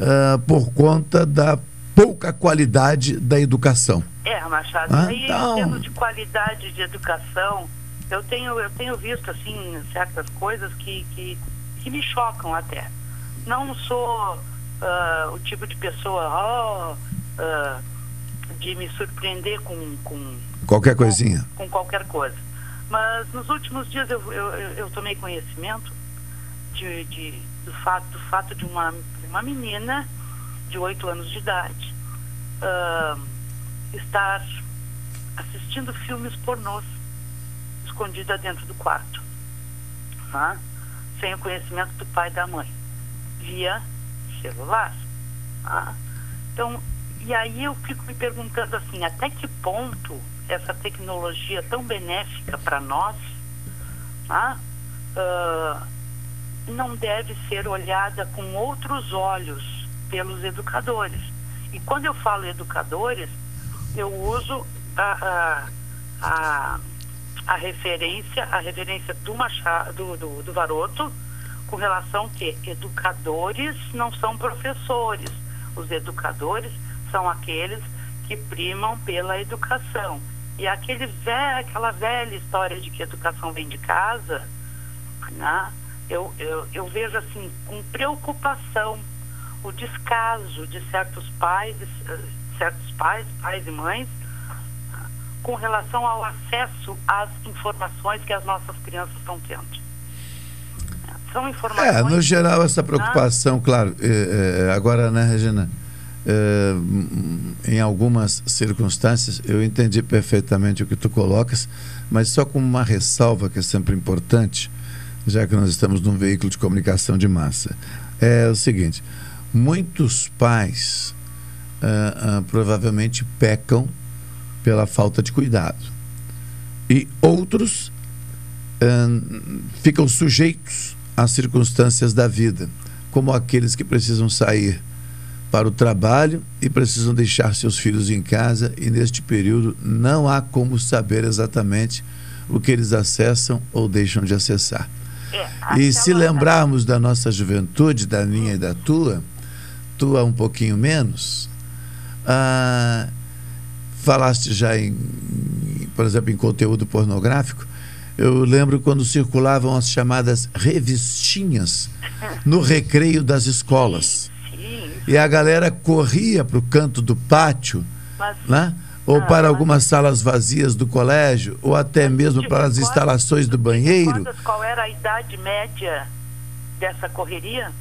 uh, por conta da pouca qualidade da educação. É, Machado, ah, aí então... em termos de qualidade de educação, eu tenho, eu tenho visto assim certas coisas que, que, que me chocam até. Não sou uh, o tipo de pessoa oh, uh, de me surpreender com, com Qualquer coisinha. Com, qualquer coisa. Mas nos últimos dias eu, eu, eu tomei conhecimento de, de, do, fato, do fato de uma, uma menina de 8 anos de idade ah, estar assistindo filmes pornôs escondida dentro do quarto, tá? sem o conhecimento do pai e da mãe, via celular. Tá? Então, e aí eu fico me perguntando assim, até que ponto essa tecnologia tão benéfica para nós tá? Ah, não deve ser olhada com outros olhos pelos educadores. E quando eu falo educadores, eu uso a, a, a, a referência, a referência do Machado, do, do, do Varoto, com relação que educadores não são professores. Os educadores são aqueles que primam pela educação. E aquele velho, aquela velha história de que educação vem de casa, né? eu, eu, eu vejo assim, com preocupação, o descaso de certos pais, de certos pais, pais e mães, com relação ao acesso às informações que as nossas crianças estão tendo. São informações. É, no geral, essa preocupação, ah. claro. É, é, agora, né, Regina? É, em algumas circunstâncias, eu entendi perfeitamente o que tu colocas, mas só com uma ressalva que é sempre importante, já que nós estamos num veículo de comunicação de massa. É o seguinte: muitos pais uh, uh, provavelmente pecam pela falta de cuidado. E outros uh, ficam sujeitos às circunstâncias da vida, como aqueles que precisam sair para o trabalho e precisam deixar seus filhos em casa, e neste período não há como saber exatamente o que eles acessam ou deixam de acessar. É, e se lembrarmos da nossa juventude, da minha e da tua, tua um pouquinho menos, ah, falaste já em, por exemplo, em conteúdo pornográfico, eu lembro quando circulavam as chamadas revistinhas no recreio das escolas. E a galera corria para o canto do pátio, Mas, né? ou ah, para algumas salas vazias do colégio, ou até mesmo para as instalações do banheiro. Qual era a idade média dessa correria?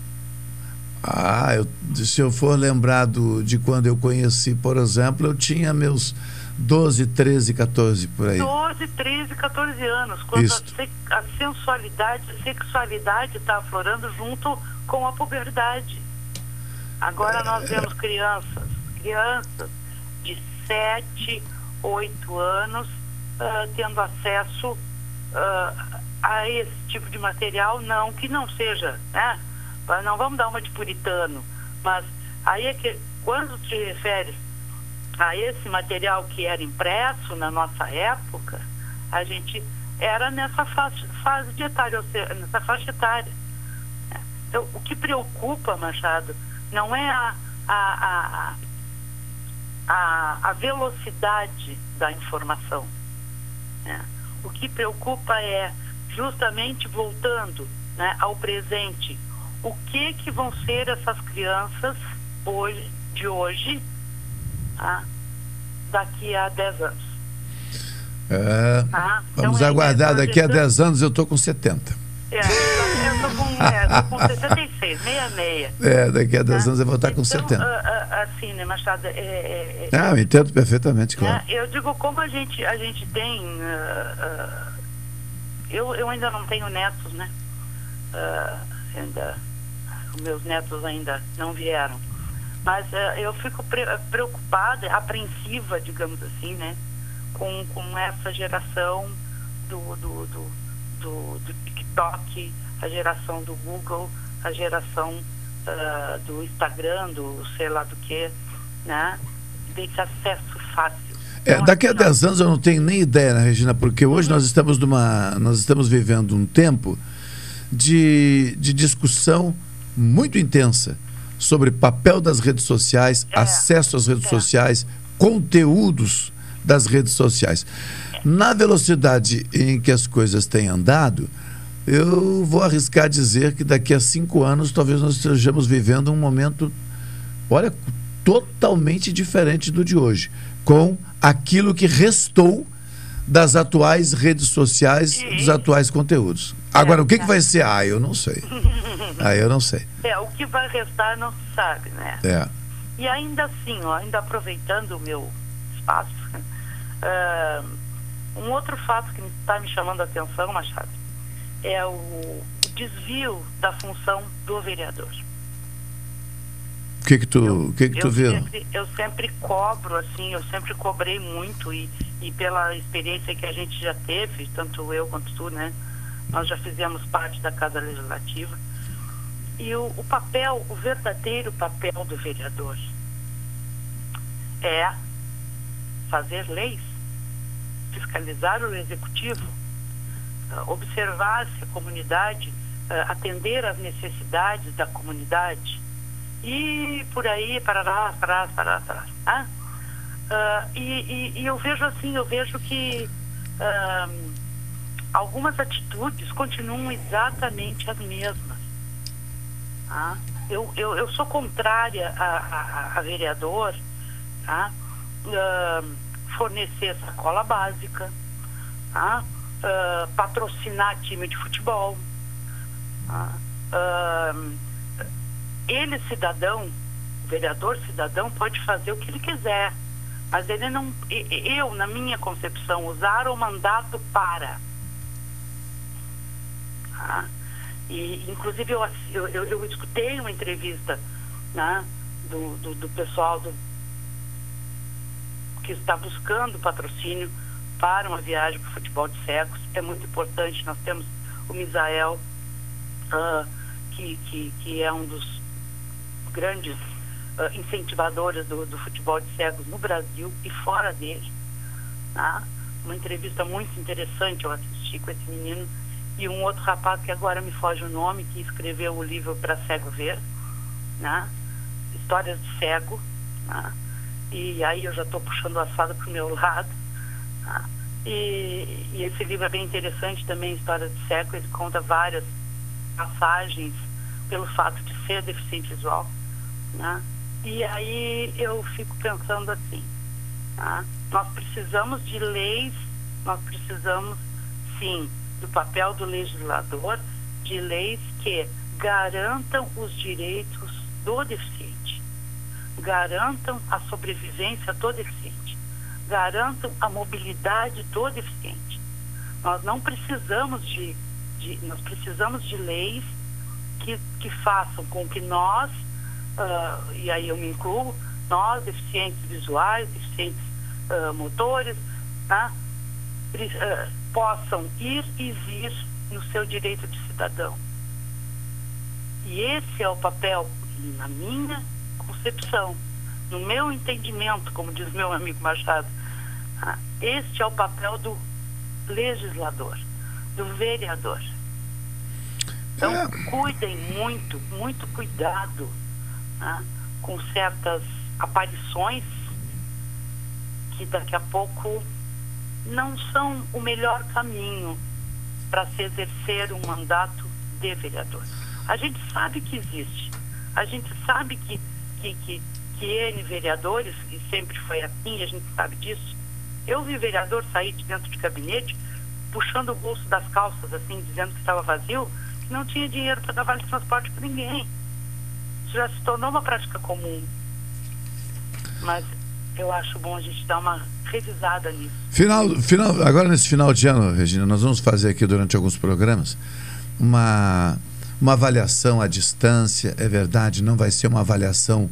Ah, eu, se eu for lembrado de quando eu conheci, por exemplo, eu tinha meus 12, 13, 14 por aí. 12, 13, 14 anos. Quando a, a, sensualidade, a sexualidade está aflorando junto com a puberdade. Agora nós vemos crianças, crianças de 7, 8 anos uh, tendo acesso uh, a esse tipo de material, não que não seja, né? não vamos dar uma de puritano, mas aí é que quando te refere a esse material que era impresso na nossa época, a gente era nessa fase, fase de etária, ou seja, nessa faixa etária. Então, o que preocupa, Machado, não é a, a, a, a, velocidade da informação. Né? O que preocupa é justamente voltando né, ao presente, o que que vão ser essas crianças hoje, de hoje tá? daqui a 10 anos. É, tá? Vamos então, aguardar, daqui a 10 anos eu estou com 70. É, eu estou com, é, com 66, 66. É, daqui a 10 tá? anos eu vou estar com então, 70. assim, né, Machado? É, é, é, ah, eu entendo perfeitamente, claro. eu digo, como a gente, a gente tem. Uh, uh, eu, eu ainda não tenho netos, né? Uh, ainda meus netos ainda não vieram. Mas eu fico pre preocupada, apreensiva, digamos assim, né? Com, com essa geração do, do, do, do, do TikTok, a geração do Google, a geração uh, do Instagram, do sei lá do que, né? Desse acesso fácil. É, então, daqui a 10 assim, anos eu não tenho nem ideia, né, Regina, porque hoje uhum. nós estamos numa. Nós estamos vivendo um tempo de, de discussão muito intensa sobre papel das redes sociais, é. acesso às redes é. sociais, conteúdos das redes sociais. Na velocidade em que as coisas têm andado, eu vou arriscar dizer que daqui a cinco anos talvez nós estejamos vivendo um momento, olha, totalmente diferente do de hoje, com aquilo que restou das atuais redes sociais, dos atuais conteúdos. Agora, o que, que vai ser? Ah, eu não sei. Ah, eu não sei. É, o que vai restar não se sabe, né? É. E ainda assim, ó, ainda aproveitando o meu espaço, ah, um outro fato que está me chamando a atenção, Machado, é o, desvio da função do vereador. O que que tu, o que que tu eu viu? Sempre, eu sempre cobro, assim, eu sempre cobrei muito e, e pela experiência que a gente já teve, tanto eu quanto tu, né? Nós já fizemos parte da Casa Legislativa. E o, o papel, o verdadeiro papel do vereador é fazer leis, fiscalizar o executivo, observar se a comunidade, ah, atender às necessidades da comunidade e por aí, parará, parará, parará, parará. tá? Ah, e, e- e eu vejo assim, eu vejo que ah, algumas atitudes continuam exatamente as mesmas. tá? Eu, eu, eu sou contrária a, a- a vereador tá? Ah, fornecer sacola básica, tá? Ah, patrocinar time de futebol. Ah, ele, cidadão, o vereador cidadão, pode fazer o que ele quiser, mas ele não. Eu, na minha concepção, usar o mandato para. E, inclusive, eu, eu, eu escutei uma entrevista né, do, do, do pessoal do, que está buscando patrocínio para uma viagem para o futebol de cegos. É muito importante. Nós temos o Misael, ah, que, que, que é um dos grandes ah, incentivadores do, do futebol de cegos no Brasil e fora dele. tá? Uma entrevista muito interessante eu assisti com esse menino e um outro rapaz que agora me foge o nome, que escreveu o livro para cego ver, né? Histórias de cego, né? e aí eu já estou puxando o assado para o meu lado. E, e esse livro é bem interessante também, Histórias de Cego, ele conta várias passagens pelo fato de ser deficiente visual. Né? E aí eu fico pensando assim, tá? nós precisamos de leis, nós precisamos sim do papel do legislador, de leis que garantam os direitos do deficiente, garantam a sobrevivência do deficiente, garantam a mobilidade do deficiente. Nós não precisamos de, de nós precisamos de leis que, que façam com que nós, ah, e aí eu me incluo, nós, deficientes visuais, deficientes ah, motores? Pre- ah, possam ir e vir no seu direito de cidadão. E esse é o papel, na minha concepção, no meu entendimento, como diz meu amigo Machado, ah, este é o papel do legislador, do vereador. Então, cuidem muito, muito cuidado né, com certas aparições que daqui a pouco não são o melhor caminho para se exercer um mandato de vereador. A gente sabe que existe, a gente sabe que, que, que, que N vereadores, e sempre foi assim, a gente sabe disso. Eu vi vereador sair de dentro de gabinete puxando o bolso das calças, assim, dizendo que estava vazio, que não tinha dinheiro para dar vale transporte para ninguém. Isso já se tornou uma prática comum. Mas eu acho bom a gente dar uma revisada nisso. Final, final, agora nesse final de ano, Regina, nós vamos fazer aqui durante alguns programas uma, uma avaliação à distância. É verdade, não vai ser uma avaliação,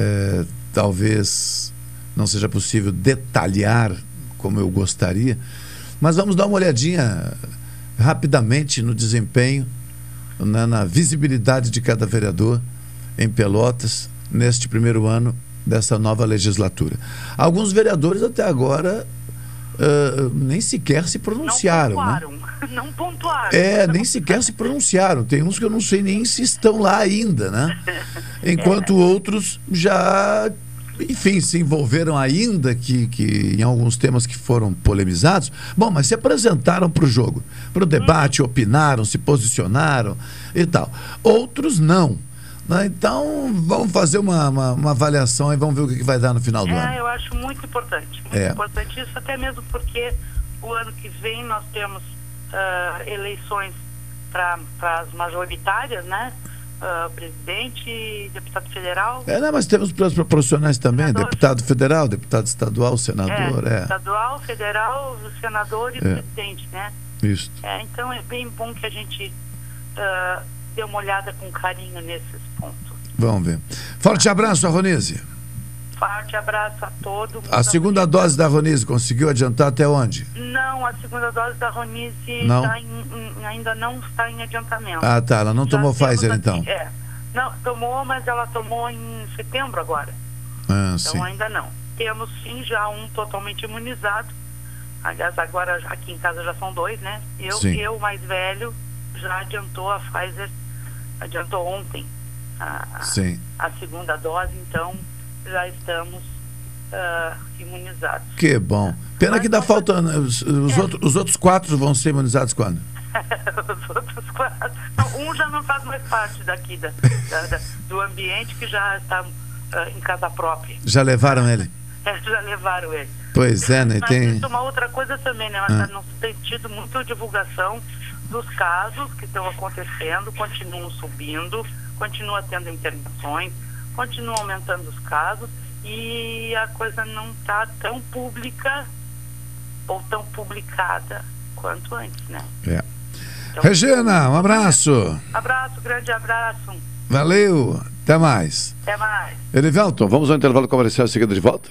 eh, talvez não seja possível detalhar como eu gostaria, mas vamos dar uma olhadinha rapidamente no desempenho, na, na visibilidade de cada vereador em Pelotas neste primeiro ano dessa nova legislatura. Alguns vereadores até agora ah, nem sequer se pronunciaram. né? Pontuaram, não pontuaram. É, nem sequer se pronunciaram. Tem uns que eu não sei nem se estão lá ainda, né? Enquanto outros já, enfim, se envolveram ainda que, que em alguns temas que foram polemizados. Bom, mas se apresentaram para o jogo, para o debate, opinaram, se posicionaram e tal. Outros não. né? Então, vamos fazer uma, uma, uma avaliação e vamos ver o que, vai dar no final do ano. É, eu acho muito importante. Muito É. importante isso, até mesmo porque o ano que vem nós temos ah, eleições para as majoritárias, né? Uh, presidente, deputado federal. É, não, mas temos para os proporcionais também, senador. deputado federal, deputado estadual, senador. É, é. Estadual, federal, senador e é. presidente, né? Isso. É, então é bem bom que a gente uh, dê uma olhada com carinho nesses pontos. Vamos ver. Forte abraço, Ronise. Forte abraço a todos. A segunda dose da Ronise conseguiu adiantar até onde? Não, a segunda dose da Ronise? Tá em, em, ainda não está em adiantamento. Ah, tá. Ela não Já tomou Pfizer, então? É. Não, tomou, mas ela tomou em setembro agora. Ah, então sim. ainda não. Temos sim já um totalmente imunizado. Aliás, agora aqui em casa já são dois, né? Eu, sim. eu mais velho, já adiantou a Pfizer, adiantou ontem a, a segunda dose, então já estamos uh, imunizados. Que bom. Pena Mas que dá falta. Né, os, os, é. outros, os outros quatro vão ser imunizados quando? os outros quatro. um já não faz mais parte daqui da, da, do ambiente que já está uh, em casa própria. Já levaram ele? É, já levaram ele. Pois é, né? Mas tem... isso é uma outra coisa também, né? Ah. Não tem tido muita divulgação dos casos que estão acontecendo, continuam subindo, continua tendo internações continuam aumentando os casos e a coisa não está tão pública ou tão publicada quanto antes, né? É. Então, Regina, um abraço. Abraço, grande abraço. Valeu, até mais. Até mais. Erivelton, vamos ao intervalo comercial seguido de volta?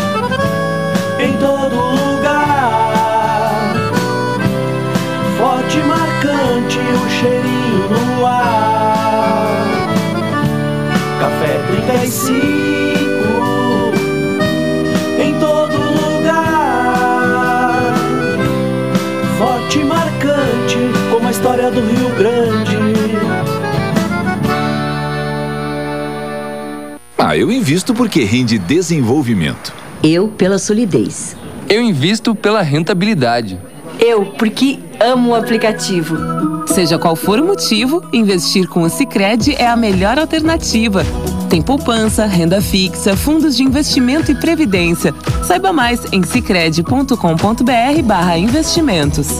Ah, eu invisto porque rende desenvolvimento. Eu pela solidez. Eu invisto pela rentabilidade. Eu porque amo o aplicativo. Seja qual for o motivo, investir com o Sicredi é a melhor alternativa. Tem poupança, renda fixa, fundos de investimento e previdência. Saiba mais em sicredi.com.br/investimentos.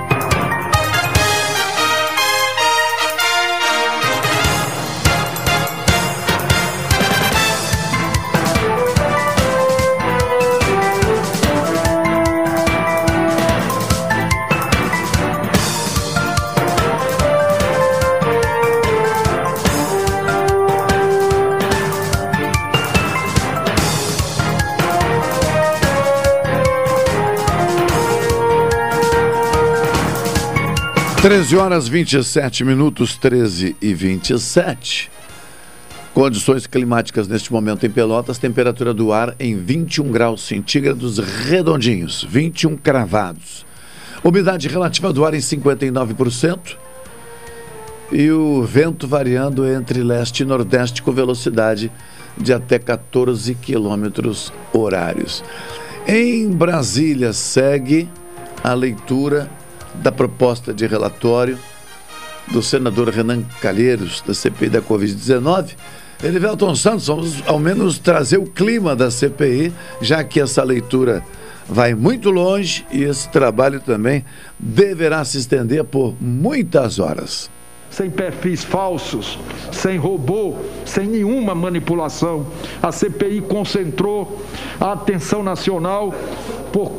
Treze horas 27 minutos, 13 e 27. Condições climáticas neste momento em Pelotas, temperatura do ar em 21 graus centígrados redondinhos, 21 cravados. Umidade relativa do ar em 59%. e o vento variando entre leste e nordeste com velocidade de até 14 quilômetros horários. Em Brasília segue a leitura da proposta de relatório do senador Renan Calheiros, da CPI da Covid-19. Elivelton Santos, vamos ao menos trazer o clima da CPI, já que essa leitura vai muito longe e esse trabalho também deverá se estender por muitas horas sem perfis falsos, sem robô, sem nenhuma manipulação. A CPI concentrou a atenção nacional por,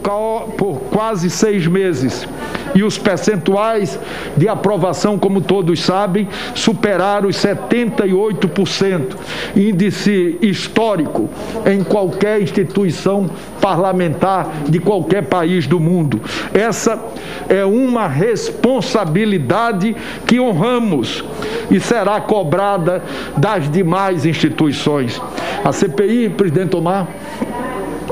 por quase seis meses. E os percentuais de aprovação, como todos sabem, superaram os 78%, índice histórico em qualquer instituição parlamentar de qualquer país do mundo. Essa é uma responsabilidade que honramos e será cobrada das demais instituições. A CPI, presidente Omar,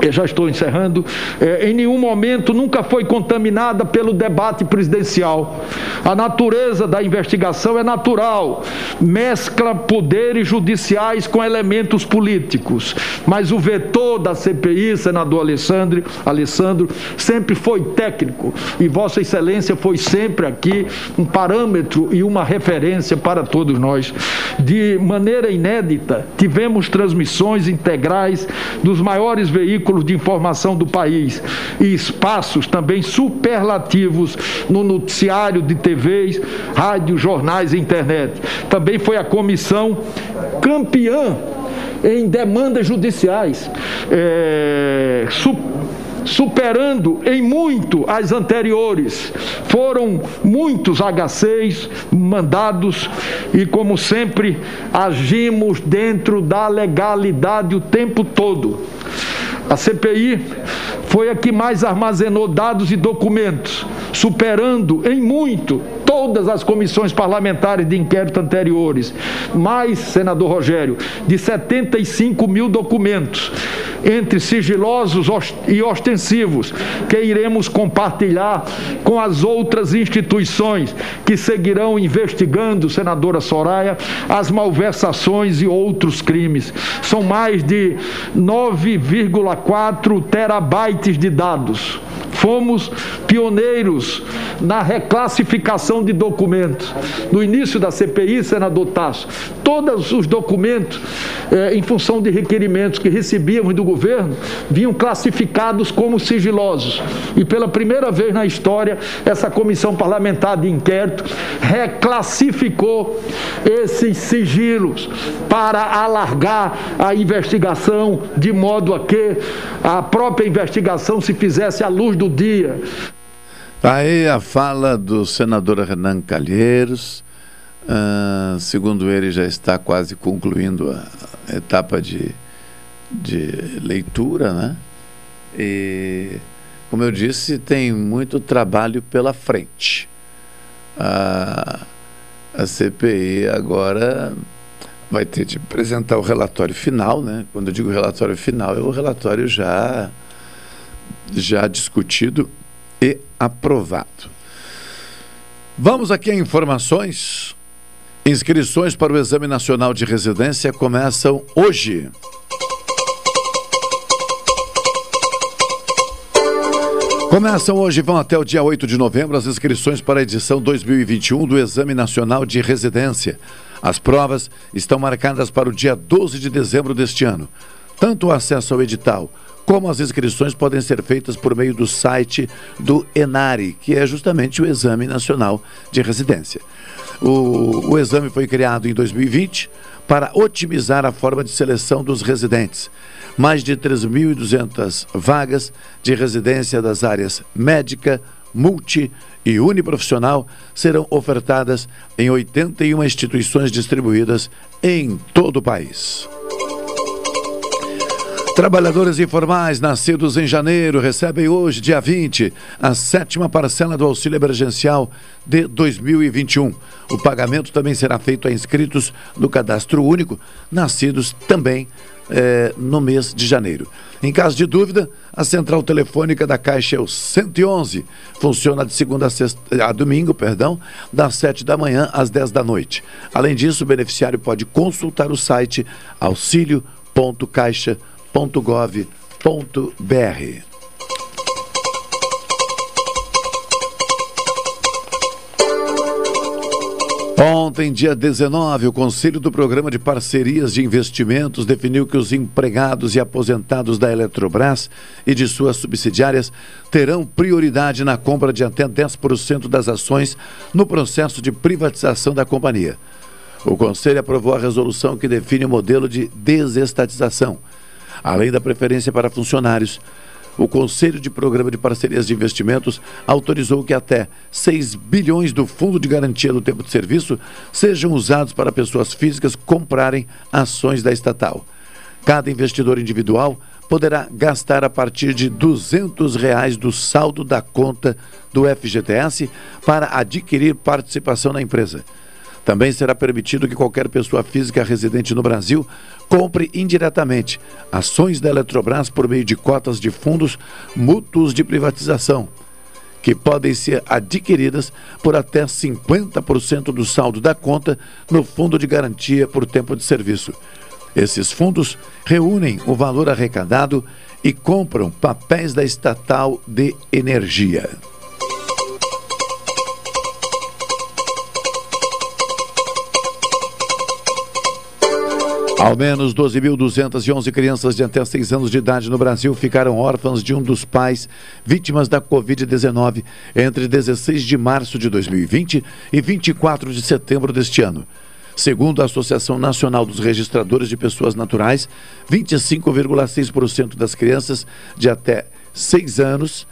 eu já estou encerrando, é, em nenhum momento nunca foi contaminada pelo debate presidencial. A natureza da investigação é natural, mescla poderes judiciais com elementos políticos. Mas o vetor da CPI, senador Alessandro, Alessandro, sempre foi técnico e Vossa Excelência foi sempre aqui um parâmetro e uma referência para todos nós. De maneira inédita, tivemos transmissões integrais dos maiores veículos veículos de informação do país e espaços também superlativos no noticiário de TVs, rádios, jornais e internet. Também foi a comissão campeã em demandas judiciais. É, superando em muito as anteriores. Foram muitos HCs mandados e, como sempre, agimos dentro da legalidade o tempo todo. A CPI foi a que mais armazenou dados e documentos, superando em muito todas as comissões parlamentares de inquérito anteriores. Mais, senador Rogério, de 75 mil documentos entre sigilosos e ostensivos, que iremos compartilhar com as outras instituições que seguirão investigando, senadora Soraya, as malversações e outros crimes. São mais de 9,4 terabytes de dados. Fomos pioneiros na reclassificação de documentos. No início da CPI, senador Tasso, todos os documentos, eh, em função de requerimentos que recebíamos do governo, vinham classificados como sigilosos. E pela primeira vez na história, essa comissão parlamentar de inquérito reclassificou esses sigilos para alargar a investigação de modo a que a própria investigação se fizesse à luz do dia. Tá aí a fala do senador Renan Calheiros. Uh, segundo ele, já está quase concluindo a etapa de, de leitura, né? E, como eu disse, tem muito trabalho pela frente. A, a CPI agora vai ter de apresentar o relatório final, né? Quando eu digo relatório final, é o relatório já já discutido e aprovado. Vamos aqui a informações. Inscrições para o Exame Nacional de Residência começam hoje. Começam hoje vão até o dia 8 de novembro as inscrições para a edição 2021 do Exame Nacional de Residência. As provas estão marcadas para o dia 12 de dezembro deste ano. Tanto o acesso ao edital como as inscrições podem ser feitas por meio do site do ENARI, que é justamente o Exame Nacional de Residência. O, o exame foi criado em 2020 para otimizar a forma de seleção dos residentes. Mais de 3.200 vagas de residência das áreas médica, multi e uniprofissional serão ofertadas em 81 instituições distribuídas em todo o país. Trabalhadores informais nascidos em janeiro recebem hoje, dia 20, a sétima parcela do auxílio emergencial de 2021. O pagamento também será feito a inscritos no cadastro único, nascidos também eh, no mês de janeiro. Em caso de dúvida, a central telefônica da Caixa é o 111. Funciona de segunda a, sexta, a domingo, perdão, das 7 da manhã às 10 da noite. Além disso, o beneficiário pode consultar o site auxilio.caixa.gov.br. Ontem, dia 19, o Conselho do Programa de Parcerias de Investimentos definiu que os empregados e aposentados da Eletrobras e de suas subsidiárias terão prioridade na compra de até 10% das ações no processo de privatização da companhia. O Conselho aprovou a resolução que define o modelo de desestatização, além da preferência para funcionários o Conselho de Programa de Parcerias de Investimentos autorizou que até 6 bilhões do Fundo de Garantia do Tempo de Serviço sejam usados para pessoas físicas comprarem ações da estatal. Cada investidor individual poderá gastar a partir de 200 reais do saldo da conta do FGTS para adquirir participação na empresa. Também será permitido que qualquer pessoa física residente no Brasil compre indiretamente ações da Eletrobras por meio de cotas de fundos mútuos de privatização, que podem ser adquiridas por até 50% do saldo da conta no Fundo de Garantia por Tempo de Serviço. Esses fundos reúnem o valor arrecadado e compram papéis da estatal de energia. Ao menos 12.211 crianças de até 6 anos de idade no Brasil ficaram órfãs de um dos pais vítimas da Covid-19 entre 16 de março de 2020 e 24 de setembro deste ano. Segundo a Associação Nacional dos Registradores de Pessoas Naturais, 25,6% das crianças de até 6 anos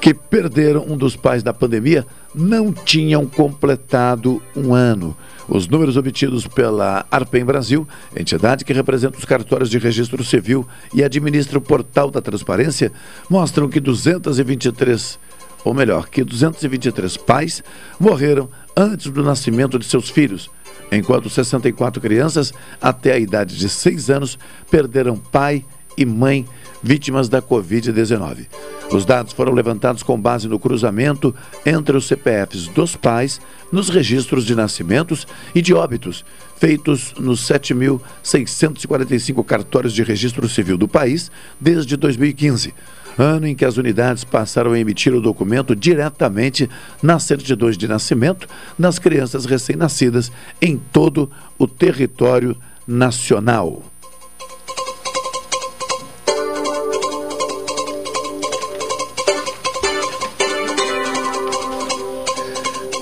que perderam um dos pais da pandemia não tinham completado um ano. Os números obtidos pela Arpem Brasil, entidade que representa os cartórios de registro civil e administra o portal da transparência, mostram que 223, ou melhor, que 223 pais morreram antes do nascimento de seus filhos, enquanto 64 crianças até a idade de 6 anos perderam pai e mãe vítimas da Covid-19. Os dados foram levantados com base no cruzamento entre os CPFs dos pais nos registros de nascimentos e de óbitos feitos nos 7.645 cartórios de registro civil do país desde 2015 ano em que as unidades passaram a emitir o documento diretamente nas certidões de nascimento das crianças recém-nascidas em todo o território nacional.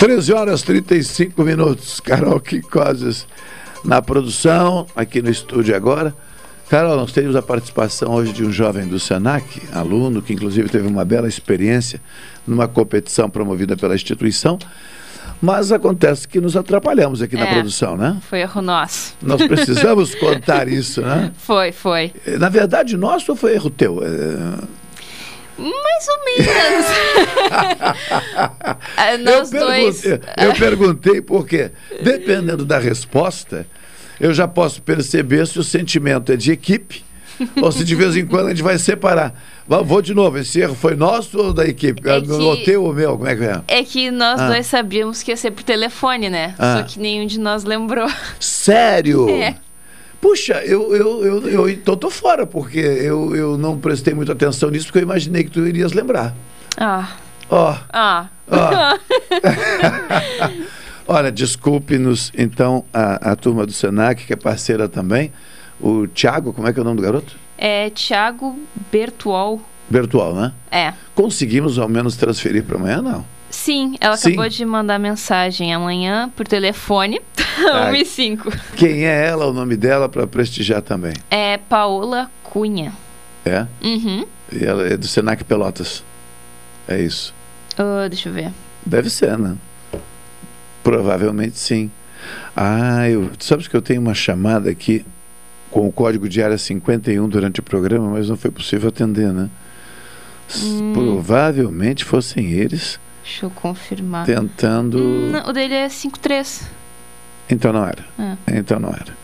13 horas 35 minutos. Carol Quicoses na produção, aqui no estúdio agora. Carol, nós temos a participação hoje de um jovem do SENAC, aluno, que inclusive teve uma bela experiência numa competição promovida pela instituição. Mas acontece que nos atrapalhamos aqui é, na produção, né? Foi erro nosso. Nós precisamos contar isso, né? Foi, foi. Na verdade, nosso ou foi erro teu? É... Mais ou menos. É, nós eu dois. Eu perguntei porque, dependendo da resposta, eu já posso perceber se o sentimento é de equipe ou se de vez em quando a gente vai separar. Vou de novo, esse erro foi nosso ou da equipe? É que, o teu ou meu? Como é que é? É que nós ah. dois sabíamos que ia ser por telefone, né? Ah. Só que nenhum de nós lembrou. Sério? É. Puxa, eu, eu, eu, eu então tô fora, porque eu, eu não prestei muita atenção nisso, porque eu imaginei que tu irias lembrar. Ah. Ó. Oh. Ah. Oh. Olha, desculpe-nos, então, a, a turma do Senac, que é parceira também. O Tiago, como é que é o nome do garoto? É Tiago Bertual. Bertual, né? É. Conseguimos ao menos transferir para amanhã, não? Sim, ela Sim. acabou de mandar mensagem amanhã por telefone, 1 e 5. Quem é ela, o nome dela, para prestigiar também? É Paola Cunha. É? Uhum. E ela é do Senac Pelotas. É isso. Uh, deixa eu ver. Deve ser, né? Provavelmente sim. Ah, eu, sabes que eu tenho uma chamada aqui com o código de área 51 durante o programa, mas não foi possível atender, né? Hum. Provavelmente fossem eles Deixa eu confirmar. Tentando. Não, o dele é 5-3. Então não era. É. Então não era.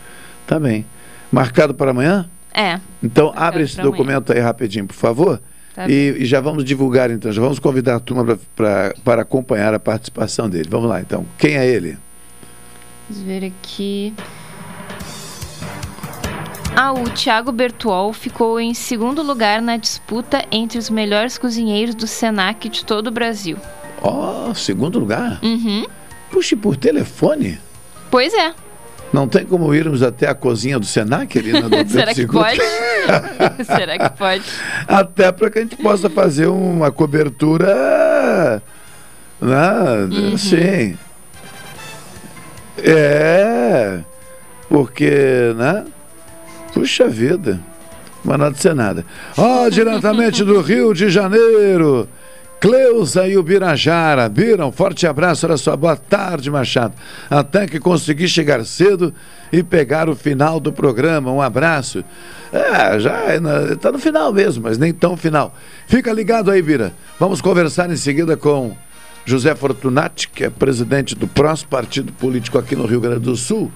Tá bem. Marcado para amanhã? É. Então, abre esse documento aí rapidinho, por favor. Tá e, e, já vamos divulgar, então, já vamos convidar a turma pra, pra, para acompanhar a participação dele. Vamos lá, então. Quem é ele? Vamos ver aqui. Ah, o Thiago Bertuol ficou em segundo lugar na disputa entre os melhores cozinheiros do Senac de todo o Brasil. Ó, oh, segundo lugar? Uhum. Puxe, por telefone? Pois é. Não tem como irmos até a cozinha do Senac na Será que pode? Será que pode? Até para que a gente possa fazer uma cobertura. Né? Uhum. Sim. É. Porque, né? Puxa vida. Mas nada de ser nada. Ó, oh, diretamente do Rio de Janeiro. Cleusa e o Birajara. Bira, um forte abraço, olha só. Boa tarde, Machado. Até que consegui chegar cedo e pegar o final do programa. Um abraço. É, já está no final mesmo, mas nem tão final. Fica ligado aí, Bira. Vamos conversar em seguida com José Fortunati, que é presidente do PROS, partido político aqui no Rio Grande do Sul.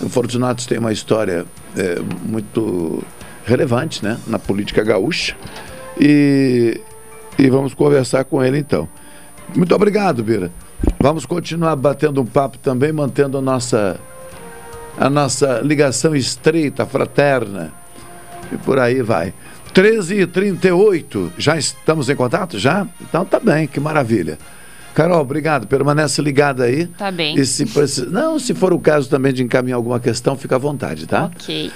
O Fortunato tem uma história é, muito relevante né, na política gaúcha. E e vamos conversar com ele então. Muito obrigado, Bira. Vamos continuar batendo um papo também, mantendo a nossa, a nossa ligação estreita, fraterna. E por aí vai. 13h38, já estamos em contato? Já? Então tá bem, que maravilha. Carol, obrigado. Permanece ligada aí. Tá bem. E se. Não, se for o caso também de encaminhar alguma questão, fica à vontade, tá? Ok.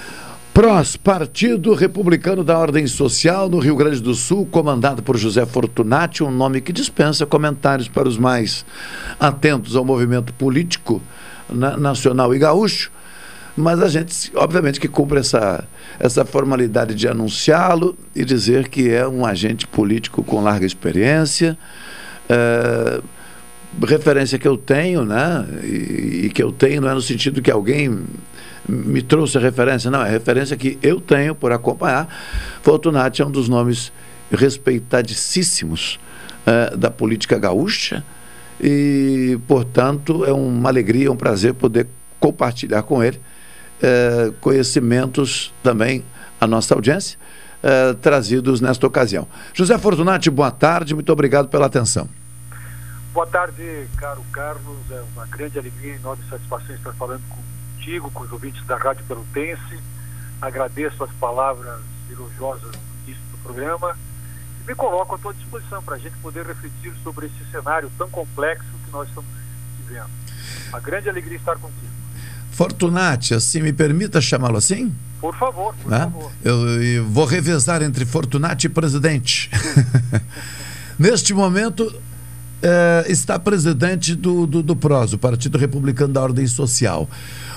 PROS, Partido Republicano da Ordem Social no Rio Grande do Sul, comandado por José Fortunati, um nome que dispensa comentários para os mais atentos ao movimento político na, nacional e gaúcho, mas a gente, obviamente, que cumpre essa, essa formalidade de anunciá-lo e dizer que é um agente político com larga experiência. É, referência que eu tenho, né? E, e, que eu tenho não é no sentido que alguém me trouxe a referência, não, é a referência que eu tenho por acompanhar. Fortunati é um dos nomes respeitadíssimos uh, da política gaúcha e, portanto, é uma alegria, um prazer poder compartilhar com ele uh, conhecimentos também à nossa audiência. Uh, trazidos nesta ocasião. José Fortunati, boa tarde, muito obrigado pela atenção. Boa tarde, caro Carlos. É uma grande alegria e enorme satisfação estar falando com contigo, com os ouvintes da Rádio Pelotense. Agradeço as palavras elogiosas no início do programa e me coloco à tua disposição para a gente poder refletir sobre esse cenário tão complexo que nós estamos vivendo. Uma grande alegria estar contigo. Fortunati, assim, me permita chamá-lo assim? Por favor, por né? favor. Eu, eu, vou revezar entre Fortunati e presidente. Neste momento, é, está presidente do, do, do PROS, o Partido Republicano da Ordem Social.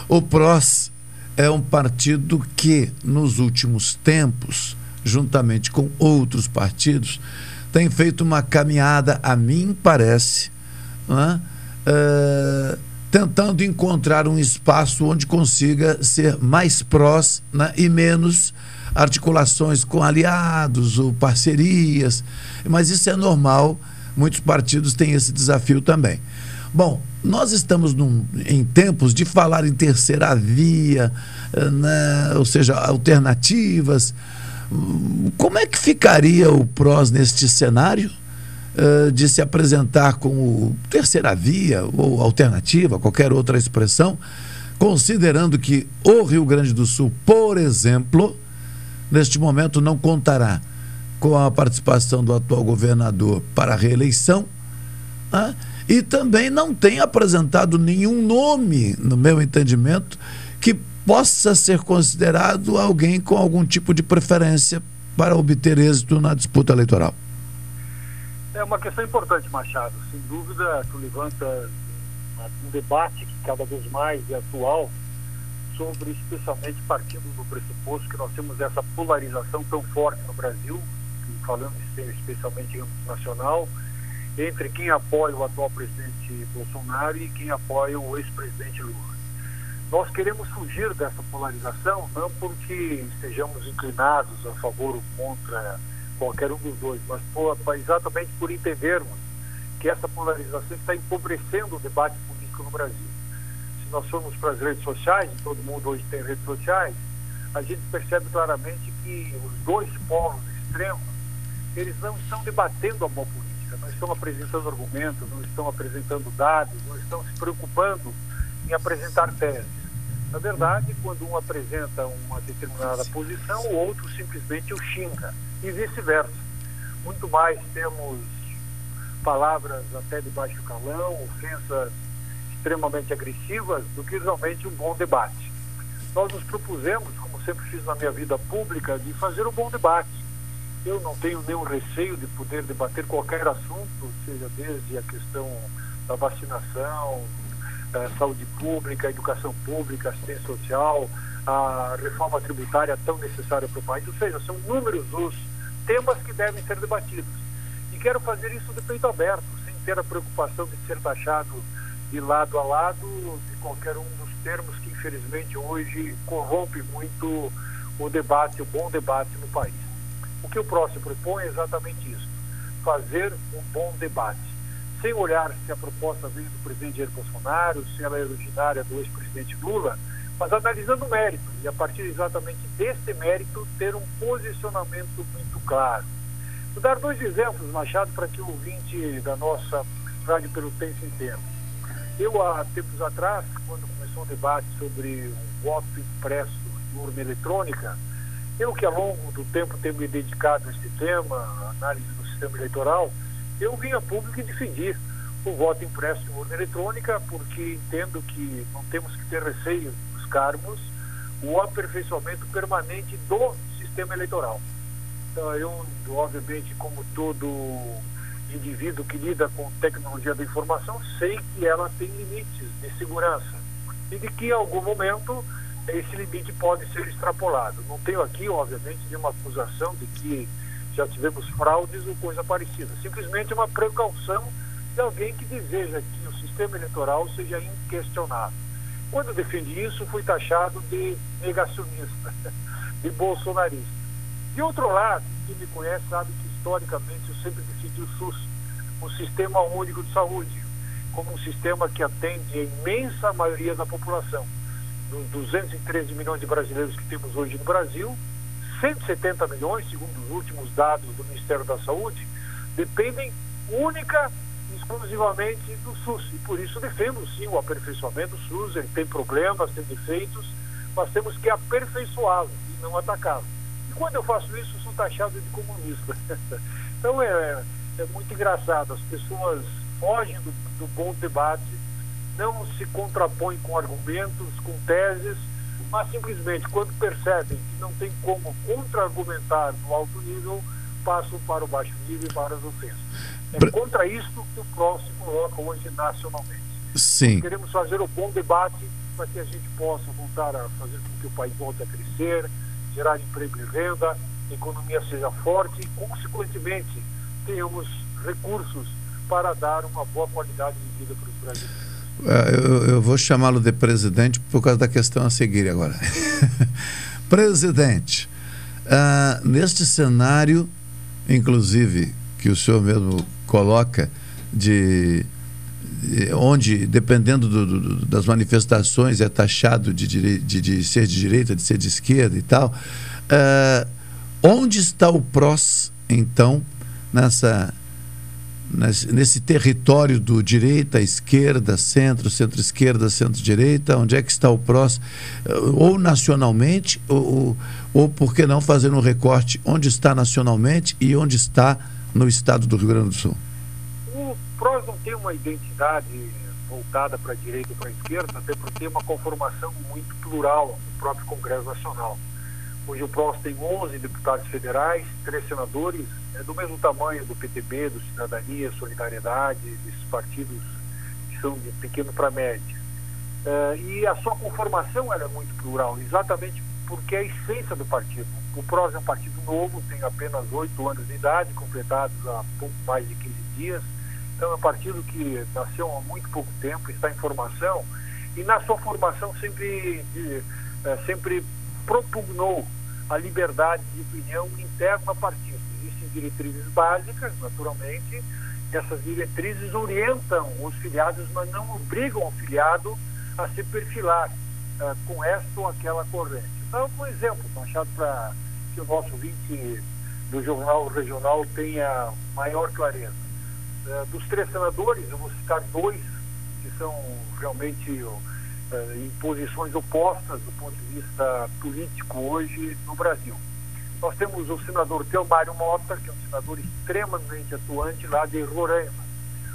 O PROS é um partido que, nos últimos tempos, juntamente com outros partidos, tem feito uma caminhada, a mim parece, né? uh, tentando encontrar um espaço onde consiga ser mais prós né? e menos articulações com aliados ou parcerias. Mas isso é normal, muitos partidos têm esse desafio também. Bom, nós estamos num, em tempos de falar em terceira via, eh, né? ou seja, alternativas. Como é que ficaria o PROS neste cenário uh, de se apresentar como terceira via ou alternativa, qualquer outra expressão, considerando que o Rio Grande do Sul, por exemplo, neste momento não contará com a participação do atual governador para a reeleição? Né? e também não tem apresentado nenhum nome, no meu entendimento, que possa ser considerado alguém com algum tipo de preferência para obter êxito na disputa eleitoral. É uma questão importante, Machado. Sem dúvida, tu levanta um debate que cada vez mais é atual sobre, especialmente partindo do pressuposto que nós temos essa polarização tão forte no Brasil, falando especialmente em âmbito nacional, entre quem apoia o atual presidente Bolsonaro e quem apoia o ex-presidente Lula. Nós queremos fugir dessa polarização, não porque estejamos inclinados a favor ou contra qualquer um dos dois, mas por, exatamente por entendermos que essa polarização está empobrecendo o debate político no Brasil. Se nós formos para as redes sociais, e todo mundo hoje tem redes sociais, a gente percebe claramente que os dois polos extremos, eles não estão debatendo a boa política, não estão apresentando argumentos, não estão apresentando dados, não estão se preocupando em apresentar teses. Na verdade, quando um apresenta uma determinada posição, o outro simplesmente o xinga, e vice-versa. Muito mais temos palavras até de baixo calão, ofensas extremamente agressivas, do que realmente um bom debate. Nós nos propusemos, como sempre fiz na minha vida pública, de fazer um bom debate. Eu não tenho nenhum receio de poder debater qualquer assunto, seja desde a questão da vacinação, da saúde pública, educação pública, assistência social, a reforma tributária tão necessária para o país. Ou seja, são inúmeros os temas que devem ser debatidos. E quero fazer isso de peito aberto, sem ter a preocupação de ser taxado de lado a lado de qualquer um dos termos que infelizmente hoje corrompe muito o debate, o bom debate no país. O que o próximo propõe é exatamente isso, fazer um bom debate, sem olhar se a proposta vem do presidente Jair Bolsonaro, se ela é originária do ex-presidente Lula, mas analisando o mérito e a partir exatamente desse mérito ter um posicionamento muito claro. Vou dar dois exemplos, Machado, para que o ouvinte da nossa Rádio Pelotense entenda. Eu, há tempos atrás, quando começou um debate sobre o voto impresso em urna eletrônica, eu que ao longo do tempo tenho me dedicado a este tema, análise do sistema eleitoral, eu vim a público e defendi o voto impresso em urna eletrônica, porque entendo que não temos que ter receio de buscarmos o aperfeiçoamento permanente do sistema eleitoral. Então, eu, obviamente, como todo indivíduo que lida com tecnologia da informação, sei que ela tem limites de segurança e de que em algum momento esse limite pode ser extrapolado. Não tenho aqui, obviamente, nenhuma acusação de que já tivemos fraudes ou coisa parecida. Simplesmente uma precaução de alguém que deseja que o sistema eleitoral seja inquestionável. Quando defendi isso, fui taxado de negacionista, de bolsonarista. De outro lado, quem me conhece sabe que historicamente eu sempre defendi o SUS, o Sistema Único de Saúde, como um sistema que atende a imensa maioria da população. Dos 213 milhões de brasileiros que temos hoje no Brasil, 170 milhões, segundo os últimos dados do Ministério da Saúde, dependem única e exclusivamente do SUS. E por isso defendo sim o aperfeiçoamento do SUS. Ele tem problemas, tem defeitos, mas temos que aperfeiçoá-lo e não atacá-lo. E quando eu faço isso, sou taxado de comunista. então é, é muito engraçado. As pessoas fogem do, do bom debate, não se contrapõem com argumentos, com teses, mas simplesmente quando percebem que não tem como contra-argumentar no alto nível, passam para o baixo nível e para as ofensas. É contra isso que o PROS se coloca hoje nacionalmente. Sim. Nós queremos fazer o bom debate para que a gente possa voltar a fazer com que o país volte a crescer, gerar emprego e renda, a economia seja forte e, consequentemente, tenhamos recursos para dar uma boa qualidade de vida para os brasileiros. Eu, eu vou chamá-lo de presidente por causa da questão a seguir agora. presidente, uh, neste cenário, inclusive, que o senhor mesmo coloca, de, de onde, dependendo do, do, das manifestações, é taxado de, de, de, ser de direita, de ser de esquerda e tal, uh, onde está o PROS, então, nessa nesse, território do direita, esquerda, centro, centro-esquerda, centro-direita, onde é que está o PROS, ou nacionalmente, ou, ou por que não fazer um recorte onde está nacionalmente e onde está no estado do Rio Grande do Sul? O PROS não tem uma identidade voltada para a direita ou para a esquerda, até porque tem uma conformação muito plural no próprio Congresso Nacional. O PROS tem 11 deputados federais, três senadores, é do mesmo tamanho do PTB, do Cidadania, Solidariedade, desses partidos que são de pequeno para médio. Uh, e a sua conformação é muito plural, exatamente porque é a essência do partido. O PROS é um partido novo, tem apenas oito anos de idade, completados há pouco mais de 15 dias. Então é um partido que nasceu há muito pouco tempo, está em formação, e na sua formação sempre, de, é, sempre propugnou a liberdade de opinião interna ao partido diretrizes básicas, naturalmente. Essas diretrizes orientam os filiados, mas não obrigam o filiado a se perfilar uh, com esta ou aquela corrente. Então, um exemplo, Machado, para que o nosso ouvinte do Jornal Regional tenha maior clareza. É, dos três senadores, eu vou citar dois que são realmente é, em posições opostas do ponto de vista político hoje no Brasil. Nós temos o senador Teomário Mota, que é um senador extremamente atuante lá de Roraima.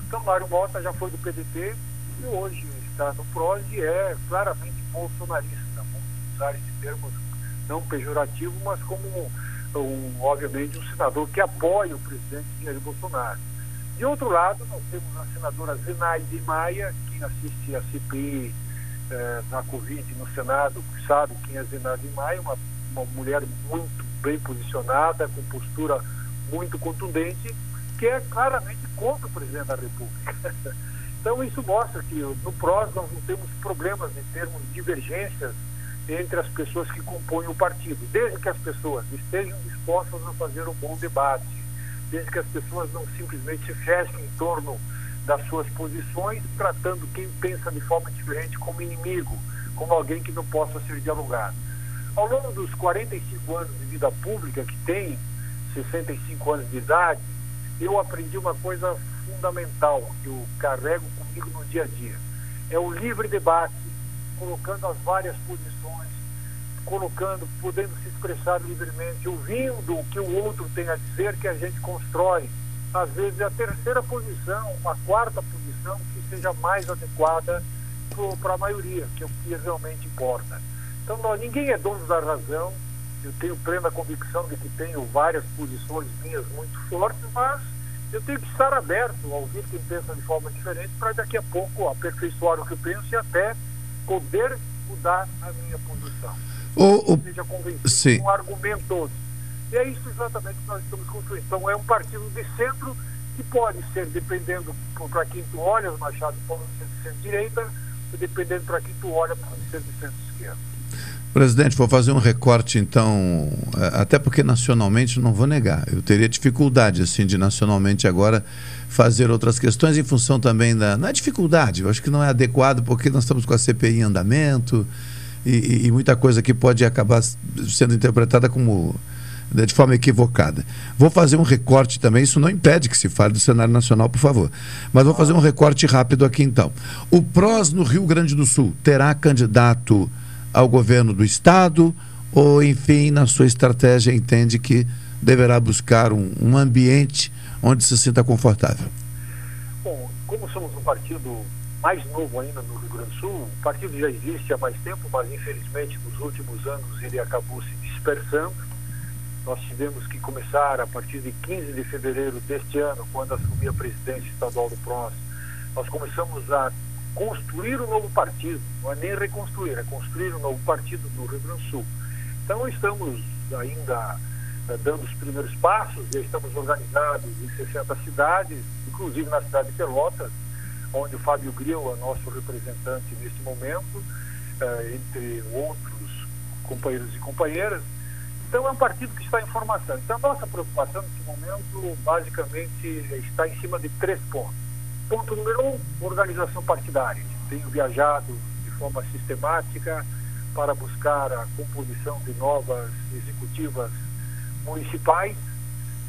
Teomário Mota já foi do PDT e hoje está no PROS e é claramente bolsonarista. Vamos usar esse termo não pejorativo, mas como, um, obviamente, um senador que apoia o presidente Jair Bolsonaro. De outro lado, nós temos a senadora Zenaide Maia, quem assiste a CPI eh, na Covid no Senado, sabe quem é Zenaide Maia, uma, uma mulher muito bem posicionada, com postura muito contundente, que é claramente contra o presidente da República. então isso mostra que no PROS nós não temos problemas em termos de divergências entre as pessoas que compõem o partido, desde que as pessoas estejam dispostas a fazer um bom debate, desde que as pessoas não simplesmente se fechem em torno das suas posições, tratando quem pensa de forma diferente como inimigo, como alguém que não possa ser dialogado. Ao longo dos 45 anos de vida pública que tem, 65 anos de idade, eu aprendi uma coisa fundamental que eu carrego comigo no dia a dia. É o livre debate, colocando as várias posições, colocando, podendo se expressar livremente, ouvindo o que o outro tem a dizer, que a gente constrói. Às vezes é a terceira posição, uma quarta posição que seja mais adequada para a maioria, que é o que realmente importa. Então, não, ninguém é dono da razão. Eu tenho plena convicção de que tenho várias posições minhas muito fortes, mas eu tenho que estar aberto a ouvir quem pensa de forma diferente para daqui a pouco aperfeiçoar o que eu penso e até poder mudar a minha posição. O, o... Seja convencido Sim. com argumentos. E é isso exatamente que nós estamos construindo. Então, é um partido de centro que pode ser, dependendo para quem tu olha, Machado, pode ser de centro-direita, dependendo para quem tu olha, pode ser de centro-esquerda. Presidente, vou fazer um recorte então, é, até porque nacionalmente não vou negar, eu teria dificuldade assim de nacionalmente agora fazer outras questões em função também da não é dificuldade, eu acho que não é adequado porque nós estamos com a CPI em andamento e, e muita coisa que pode acabar sendo interpretada como de forma equivocada. Vou fazer um recorte também, isso não impede que se fale do cenário nacional, por favor. Mas vou fazer um recorte rápido aqui então. O PROS no Rio Grande do Sul terá candidato ao governo do Estado ou, enfim, na sua estratégia entende que deverá buscar um, um ambiente onde se sinta confortável? Bom, como somos um partido mais novo ainda no Rio Grande do Sul, o partido já existe há mais tempo, mas infelizmente nos últimos anos ele acabou se dispersando. Nós tivemos que começar a partir de 15 de fevereiro deste ano, quando assumi a presidência estadual do PROS, nós começamos a construir um novo partido, não é nem reconstruir, é construir um novo partido no Rio Grande do Sul. Então estamos ainda eh, dando os primeiros passos, já estamos organizados em 60 cidades, inclusive na cidade de Pelotas, onde o Fábio Gril é nosso representante neste momento, eh, entre outros companheiros e companheiras. Então é um partido que está em formação. Então a nossa preocupação nesse momento basicamente está em cima de três pontos. Ponto número um, organização partidária. Tenho viajado de forma sistemática para buscar a composição de novas executivas municipais.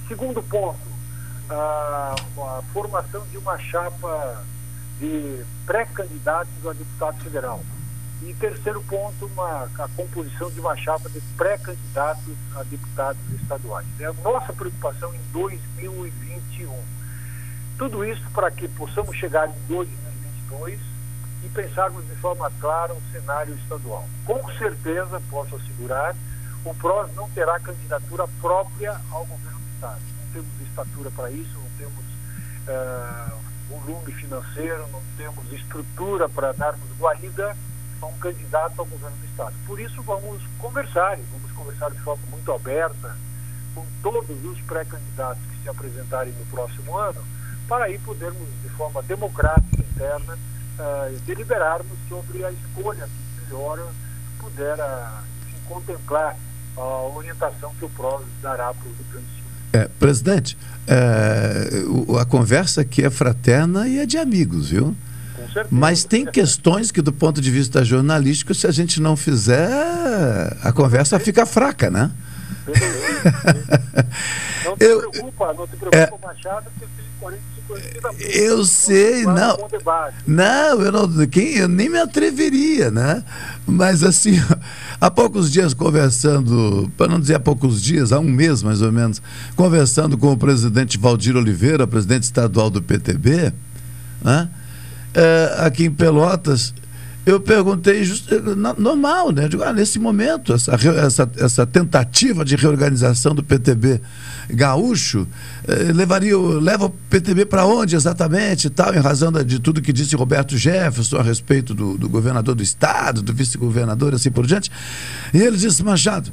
Segundo ponto, a, a formação de uma chapa de pré-candidatos a deputado federal. E terceiro ponto, uma, a composição de uma chapa de pré-candidatos a deputados estaduais. É a nossa preocupação em 2021 tudo isso para que possamos chegar em 2022 e pensarmos de forma clara um cenário estadual. Com certeza, posso assegurar, o PROS não terá candidatura própria ao governo do Estado. Não temos estatura para isso, não temos uh, volume financeiro, não temos estrutura para darmos guarida a um candidato ao governo do Estado. Por isso, vamos conversar, vamos conversar de forma muito aberta com todos os pré-candidatos que se apresentarem no próximo ano para aí podermos, de forma democrática interna, uh, deliberarmos sobre a escolha que melhor puder uh, contemplar a orientação que o PROS dará para o Rio Grande do Sul. É, presidente, é, a conversa aqui é fraterna e é de amigos, viu? Certeza. Mas tem questões que, do ponto de vista jornalístico, se a gente não fizer, a conversa fica fraca, né? Não te eu, preocupa, não te preocupa, é, Machado, porque eu tenho 45 anos de vida. Eu sei, não. Não, eu não, quem, eu nem me atreveria, né? Mas assim, há poucos dias conversando, para não dizer há poucos dias, há um mês mais ou menos, conversando com o presidente Valdir Oliveira, presidente estadual do PTB, né? É, aqui em Pelotas, eu perguntei, just, normal, né? Digo, ah, nesse momento, essa, essa, essa tentativa de reorganização do PTB gaúcho eh, levaria, leva o PTB para onde exatamente tal, em razão de tudo que disse Roberto Jefferson a respeito do, do governador do estado, do vice-governador, assim por diante. E ele disse, Machado,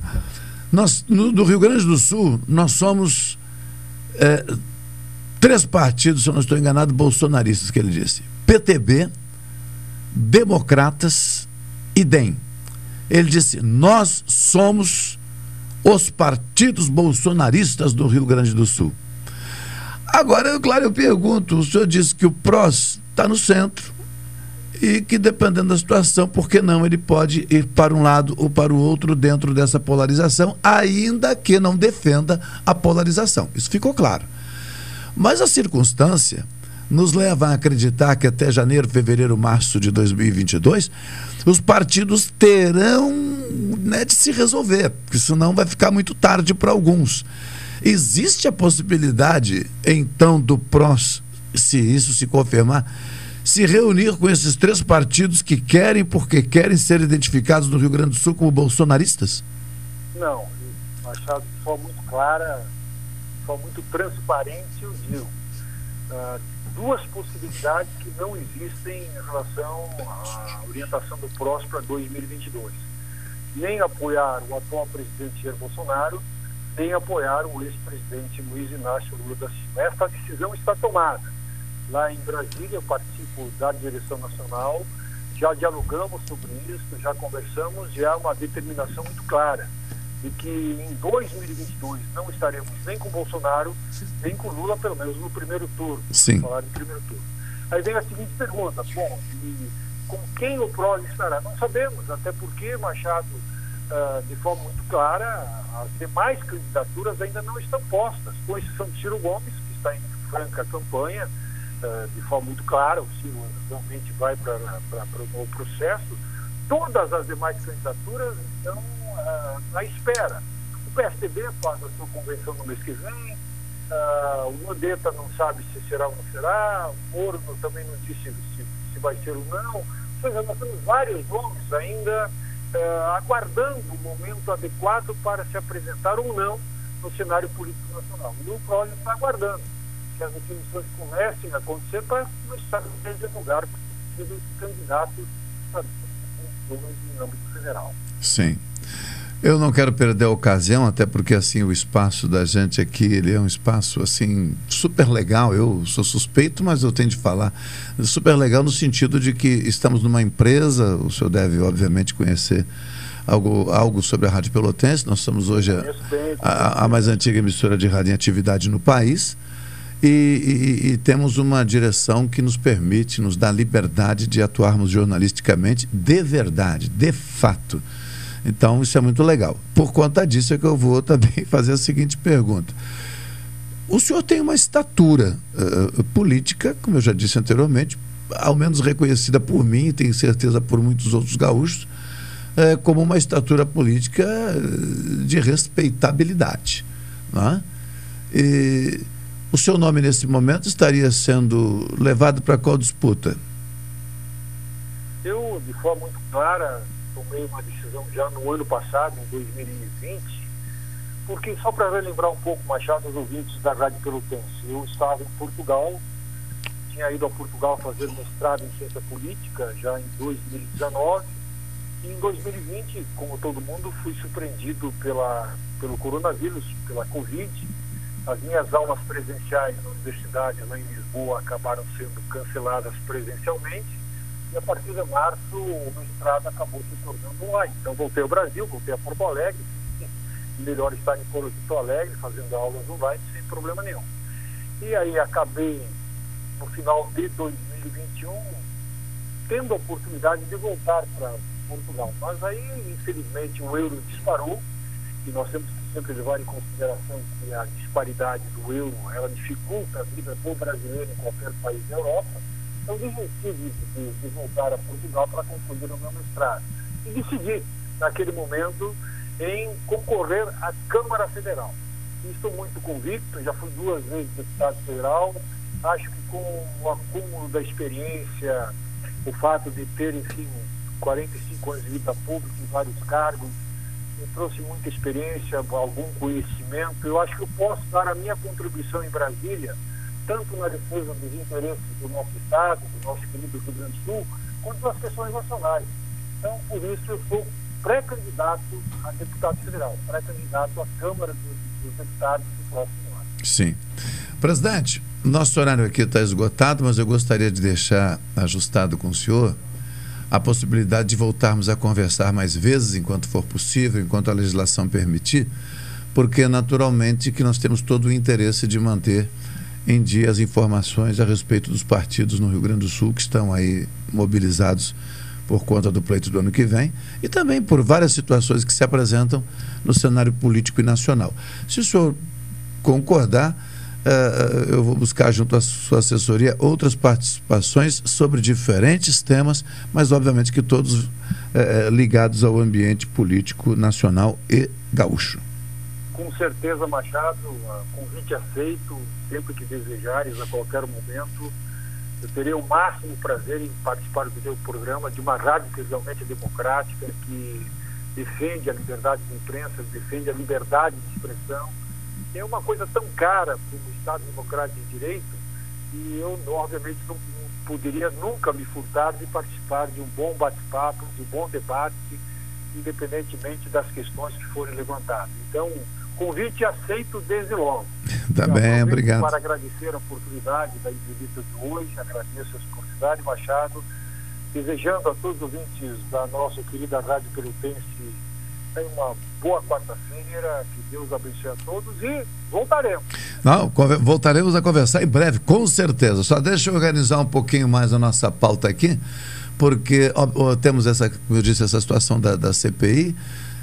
nós, no, do Rio Grande do Sul, nós somos eh, três partidos, se eu não estou enganado, bolsonaristas, que ele disse. PTB, Democratas e DEM. Ele disse: Nós somos os partidos bolsonaristas do Rio Grande do Sul. Agora, claro, eu pergunto: o senhor disse que o PROS está no centro e que, dependendo da situação, por que não ele pode ir para um lado ou para o outro dentro dessa polarização, ainda que não defenda a polarização. Isso ficou claro. Mas a circunstância nos leva a acreditar que até janeiro, fevereiro, março de 2022, os partidos terão né, de se resolver, porque senão vai ficar muito tarde para alguns. Existe a possibilidade, então, do PROS, se isso se confirmar, se reunir com esses três partidos que querem, porque querem ser identificados no Rio Grande do Sul como bolsonaristas? Não, Machado, de forma muito clara, de forma muito transparente, eu digo. Uh, duas possibilidades que não existem em relação à orientação do PROS para 2022. Nem apoiar o atual presidente Jair Bolsonaro, nem apoiar o ex-presidente Luiz Inácio Lula da Silva. Esta decisão está tomada. Lá em Brasília, eu participo da direção nacional, já dialogamos sobre isso, já conversamos, já há uma determinação muito clara de que em 2022 não estaremos nem com Bolsonaro, nem com Lula, pelo menos no primeiro turno. Sim. Falar de primeiro turno. Aí vem a seguinte pergunta: bom, e com quem o PROS estará? Não sabemos, até porque, Machado, uh, de forma muito clara, as demais candidaturas ainda não estão postas, com exceção de Ciro Gomes, que está em franca campanha, uh, de forma muito clara, o Ciro realmente vai para o processo. Todas as demais candidaturas estão uh, à espera. O PSDB faz a sua convenção no mês que vem, uh, o Mandetta não sabe se será ou não será, o Moro também não disse se, se vai ser ou não. Ou seja, nós temos vários nomes ainda uh, aguardando o momento adequado para se apresentar ou não no cenário político nacional. E o PROS está aguardando que as definições comecem a acontecer para começar a divulgar os candidatos em âmbito federal. Sim. Eu não quero perder a ocasião, até porque assim o espaço da gente aqui ele é um espaço assim super legal. Eu sou suspeito, mas eu tenho de falar super legal no sentido de que estamos numa empresa. O senhor deve obviamente conhecer algo, algo sobre a Rádio Pelotense. Nós somos hoje a, a, a mais antiga emissora de rádio em atividade no país. E, e, e, temos uma direção que nos permite, nos dá liberdade de atuarmos jornalisticamente de verdade, de fato. Então, isso é muito legal. Por conta disso é que eu vou também fazer a seguinte pergunta. O senhor tem uma estatura uh, política, como eu já disse anteriormente, ao menos reconhecida por mim e tenho certeza por muitos outros gaúchos, uh, como uma estatura política de respeitabilidade. Né? E o seu nome nesse momento estaria sendo levado para qual disputa? Eu, de forma muito clara, tomei uma decisão já no ano passado, em 2020, porque só para relembrar um pouco, Machado, os ouvintes da Rádio Pelotense, eu estava em Portugal, tinha ido a Portugal fazer mestrado em ciência política já em 2019, e em 2020, como todo mundo, fui surpreendido pela, pelo coronavírus, pela Covid. As minhas aulas presenciais na universidade lá em Lisboa acabaram sendo canceladas presencialmente e a partir de março o mestrado acabou se tornando online. Então voltei ao Brasil, voltei a Porto Alegre, melhor estar em Porto Alegre fazendo aulas online sem problema nenhum. E aí acabei no final de 2021 tendo a oportunidade de voltar para Portugal. Mas aí, infelizmente, o euro disparou e nós temos que sempre levar em consideração que a disparidade do euro ela dificulta a vida do brasileiro em qualquer país da Europa. Então, desisti de, de, de voltar a Portugal para concluir o meu mestrado. E decidi, naquele momento, em concorrer à Câmara Federal. E estou muito convicto, já fui duas vezes deputado federal, acho que com o acúmulo da experiência, o fato de ter, enfim, 45 anos de vida pública em vários cargos, me trouxe muita experiência, algum conhecimento. Eu acho que eu posso dar a minha contribuição em Brasília, tanto na defesa dos interesses do nosso Estado, do nosso querido Rio Grande do Sul, quanto nas questões nacionais. Então, por isso, eu sou pré-candidato a deputado federal, pré-candidato à Câmara dos, dos Deputados do próximo ano. Sim. Presidente, nosso horário aqui está esgotado, mas eu gostaria de deixar ajustado com o senhor a possibilidade de voltarmos a conversar mais vezes, enquanto for possível, enquanto a legislação permitir, porque naturalmente que nós temos todo o interesse de manter em dia as informações a respeito dos partidos no Rio Grande do Sul que estão aí mobilizados por conta do pleito do ano que vem e também por várias situações que se apresentam no cenário político e nacional. Se o senhor concordar, Uh, eu vou buscar junto à sua assessoria outras participações sobre diferentes temas, mas obviamente que todos uh, ligados ao ambiente político nacional e gaúcho. Com certeza, Machado, convite aceito, sempre que desejares, a qualquer momento. Eu terei o máximo prazer em participar do seu programa de uma rádio que realmente é democrática, que defende a liberdade de imprensa, defende a liberdade de expressão é uma coisa tão cara para o Estado Democrático de Direito e eu, obviamente, não poderia nunca me furtar de participar de um bom bate-papo, de um bom debate, independentemente das questões que forem levantadas. Então, convite aceito desde logo. Tá bem, obrigado. Para agradecer a oportunidade da entrevista de hoje, agradeço a oportunidade, Machado, desejando a todos os ouvintes da nossa querida Rádio Pelotense uma boa quarta-feira, que Deus abençoe a todos e voltaremos. Não, voltaremos a conversar em breve, com certeza. Só deixa eu organizar um pouquinho mais a nossa pauta aqui, porque ó, ó, temos essa, como eu disse, essa situação da, da CPI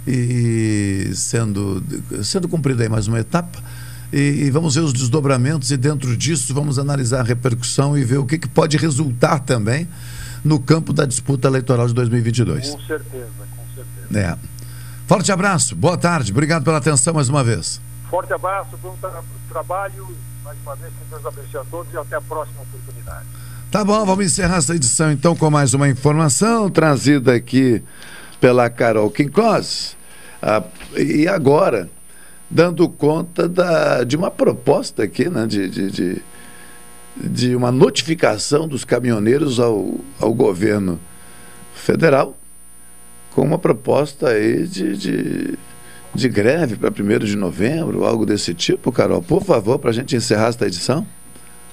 e sendo, sendo cumprida aí mais uma etapa. E, e, vamos ver os desdobramentos e dentro disso vamos analisar a repercussão e ver o que, que pode resultar também no campo da disputa eleitoral de 2022. Com certeza, com certeza. É. Forte abraço, boa tarde, obrigado pela atenção mais uma vez. Forte abraço, bom tra trabalho, mais uma vez, que Deus abençoe a todos e até a próxima oportunidade. Tá bom, vamos encerrar essa edição então com mais uma informação trazida aqui pela Carol Quincós. Ah, e agora, dando conta da, de uma proposta aqui, né, de, de, de, de uma notificação dos caminhoneiros ao, ao governo federal com uma proposta aí de, de, de greve para 1 de novembro, algo desse tipo, Carol. Por favor, para a gente encerrar esta edição.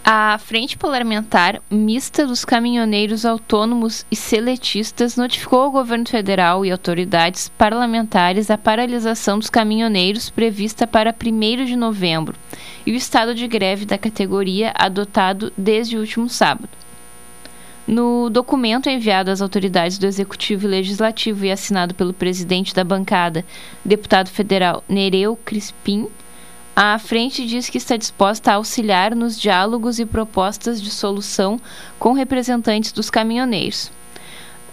A Frente Parlamentar Mista dos Caminhoneiros Autônomos e Seletistas notificou ao governo federal e autoridades parlamentares a paralisação dos caminhoneiros prevista para 1 de novembro e o estado de greve da categoria adotado desde o último sábado. No documento enviado às autoridades do Executivo e Legislativo e assinado pelo presidente da bancada, deputado federal Nereu Crispim, a frente diz que está disposta a auxiliar nos diálogos e propostas de solução com representantes dos caminhoneiros.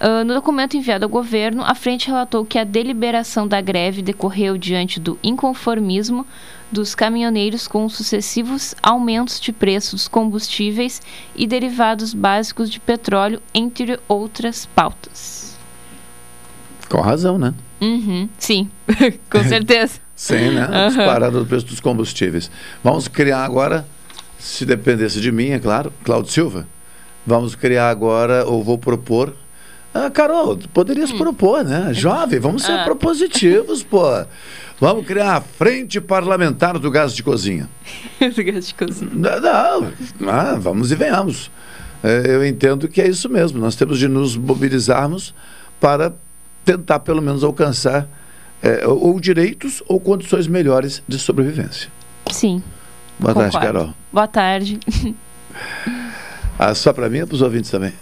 Uh, no documento enviado ao governo, a frente relatou que a deliberação da greve decorreu diante do inconformismo dos caminhoneiros com sucessivos aumentos de preço dos combustíveis e derivados básicos de petróleo, entre outras pautas. Com razão, né? Uhum, sim, com certeza. sim, né? Uhum. Disparada do preço dos combustíveis. Vamos criar agora, se dependesse de mim, é claro, Cláudio Silva, vamos criar agora, ou vou propor ah, Carol, poderias hum. propor, né? Jovem, vamos ser ah. propositivos, pô. Vamos criar a frente parlamentar do gás de cozinha. do gás de cozinha. Não, não ah, vamos e venhamos. É, eu entendo que é isso mesmo. Nós temos de nos mobilizarmos para tentar, pelo menos, alcançar é, ou direitos ou condições melhores de sobrevivência. Sim. Boa Concordo. tarde, Carol. Boa tarde. Ah, só para mim ou para os ouvintes também?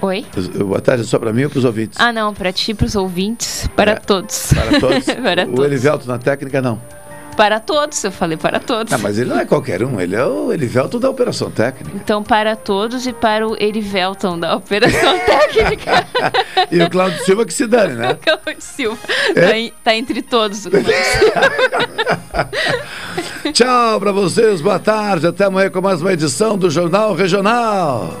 Oi? Boa tarde só para mim ou para os ouvintes? Ah, não, para ti, para os ouvintes, para É, todos. Para todos? para o todos. Elivelto na técnica, não. Para todos, eu falei para todos. Não, mas ele não é qualquer um, ele é o Elivelto da Operação Técnica. Então, para todos e para o Erivelton da Operação Técnica. E o Cláudio Silva que se dane, né? Cláudio Silva. É? Tá, tá entre todos o Cláudio Tchau para vocês, boa tarde, até amanhã com mais uma edição do Jornal Regional.